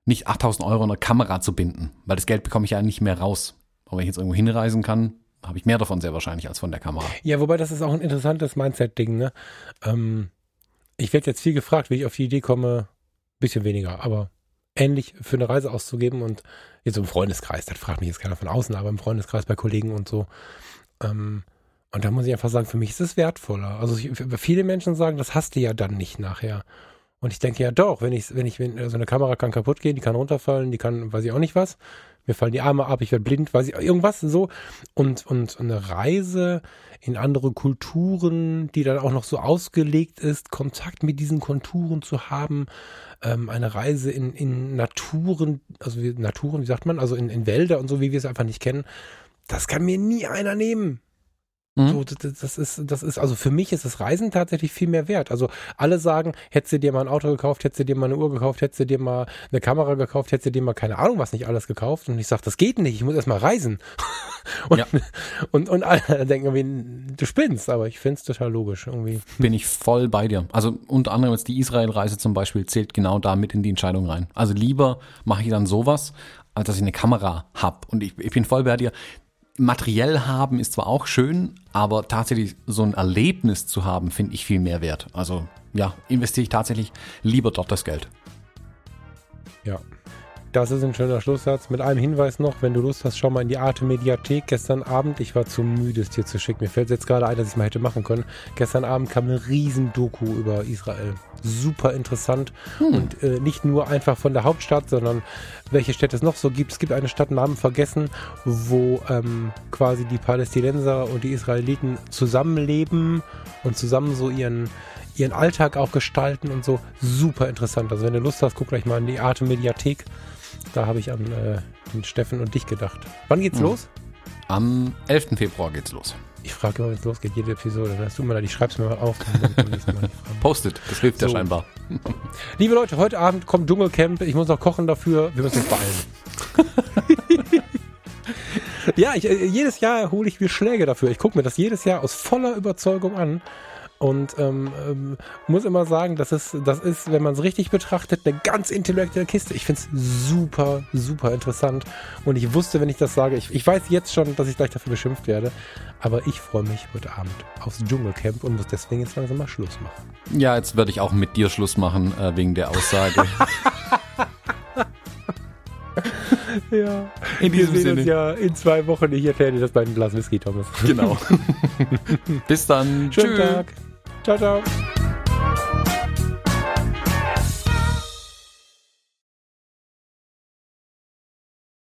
nicht 8000 Euro in eine Kamera zu binden, weil das Geld bekomme ich ja nicht mehr raus. Aber wenn ich jetzt irgendwo hinreisen kann, habe ich mehr davon sehr wahrscheinlich als von der Kamera. Ja, wobei das ist auch ein interessantes Mindset-Ding, ne? Ähm, ich werde jetzt viel gefragt, wie ich auf die Idee komme, bisschen weniger, aber ähnlich für eine Reise auszugeben und jetzt im Freundeskreis, das fragt mich jetzt keiner von außen, aber im Freundeskreis bei Kollegen und so. Ähm, und da muss ich einfach sagen, für mich ist es wertvoller. Also ich, viele Menschen sagen, das hast du ja dann nicht nachher. Und ich denke ja doch, wenn ich, wenn ich, wenn so eine Kamera kann kaputt gehen, die kann runterfallen, die kann, weiß ich auch nicht was. Mir fallen die Arme ab, ich werde blind, weiß ich, irgendwas so. Und, und eine Reise in andere Kulturen, die dann auch noch so ausgelegt ist, Kontakt mit diesen Konturen zu haben, ähm, eine Reise in, in Naturen, also wie, Naturen, wie sagt man, also in, in Wälder und so, wie wir es einfach nicht kennen, das kann mir nie einer nehmen. Mhm. So, das, ist, das ist, also für mich ist das Reisen tatsächlich viel mehr wert. Also alle sagen, hättest du dir mal ein Auto gekauft, hättest du dir mal eine Uhr gekauft, hättest du dir mal eine Kamera gekauft, hättest du dir mal keine Ahnung was nicht alles gekauft. Und ich sage, das geht nicht, ich muss erst mal reisen. und, Ja. und, und alle denken irgendwie, du spinnst, aber ich finde es total logisch irgendwie. bin ich voll bei dir. Also unter anderem jetzt die Israel-Reise zum Beispiel zählt genau da mit in die Entscheidung rein. Also lieber mache ich dann sowas, als dass ich eine Kamera hab. Und ich, ich bin voll bei dir. Materiell haben ist zwar auch schön, aber tatsächlich so ein Erlebnis zu haben, finde ich viel mehr wert. Also ja, investiere ich tatsächlich lieber dort das Geld. Ja. Das ist ein schöner Schlusssatz. Mit einem Hinweis noch, wenn du Lust hast, schau mal in die Arte Mediathek. Gestern Abend, ich war zu müde, es dir zu schicken. Mir fällt jetzt gerade ein, dass ich es mal hätte machen können. Gestern Abend kam eine riesen Doku über Israel. Super interessant. Und äh, nicht nur einfach von der Hauptstadt, sondern welche Städte es noch so gibt. Es gibt eine Stadt, Namen vergessen, wo ähm, quasi die Palästinenser und die Israeliten zusammenleben und zusammen so ihren ihren Alltag auch gestalten und so. Super interessant. Also wenn du Lust hast, guck gleich mal in die Arte Mediathek. Da habe ich an äh, den Steffen und dich gedacht. Wann geht's Mhm. los? Am 11. Februar geht's los. Ich frage immer, wenn es losgeht, jede Episode. Hast du mal leid, ich schreib's mir mal auf. Postet, das hilft ja So. scheinbar. Liebe Leute, heute Abend kommt Dschungelcamp. Ich muss noch kochen dafür. Wir müssen uns beeilen. ja, ich, äh, jedes Jahr hole ich mir Schläge dafür. Ich gucke mir das jedes Jahr aus voller Überzeugung an. Und ähm, ähm, muss immer sagen, das ist, das ist, wenn man es richtig betrachtet, eine ganz intellektuelle Kiste. Ich finde es super, super interessant. Und ich wusste, wenn ich das sage, ich, ich weiß jetzt schon, dass ich gleich dafür beschimpft werde. Aber ich freue mich heute Abend aufs Dschungelcamp und muss deswegen jetzt langsam mal Schluss machen. Ja, jetzt werde ich auch mit dir Schluss machen, äh, wegen der Aussage. ja. In diesem Wir sehen Sinne. uns ja in zwei Wochen. Ich erkläre dir das bei einem Glas Whisky, Thomas. Genau. Bis dann. Schönen Tschüss. Tag. Ciao, ciao.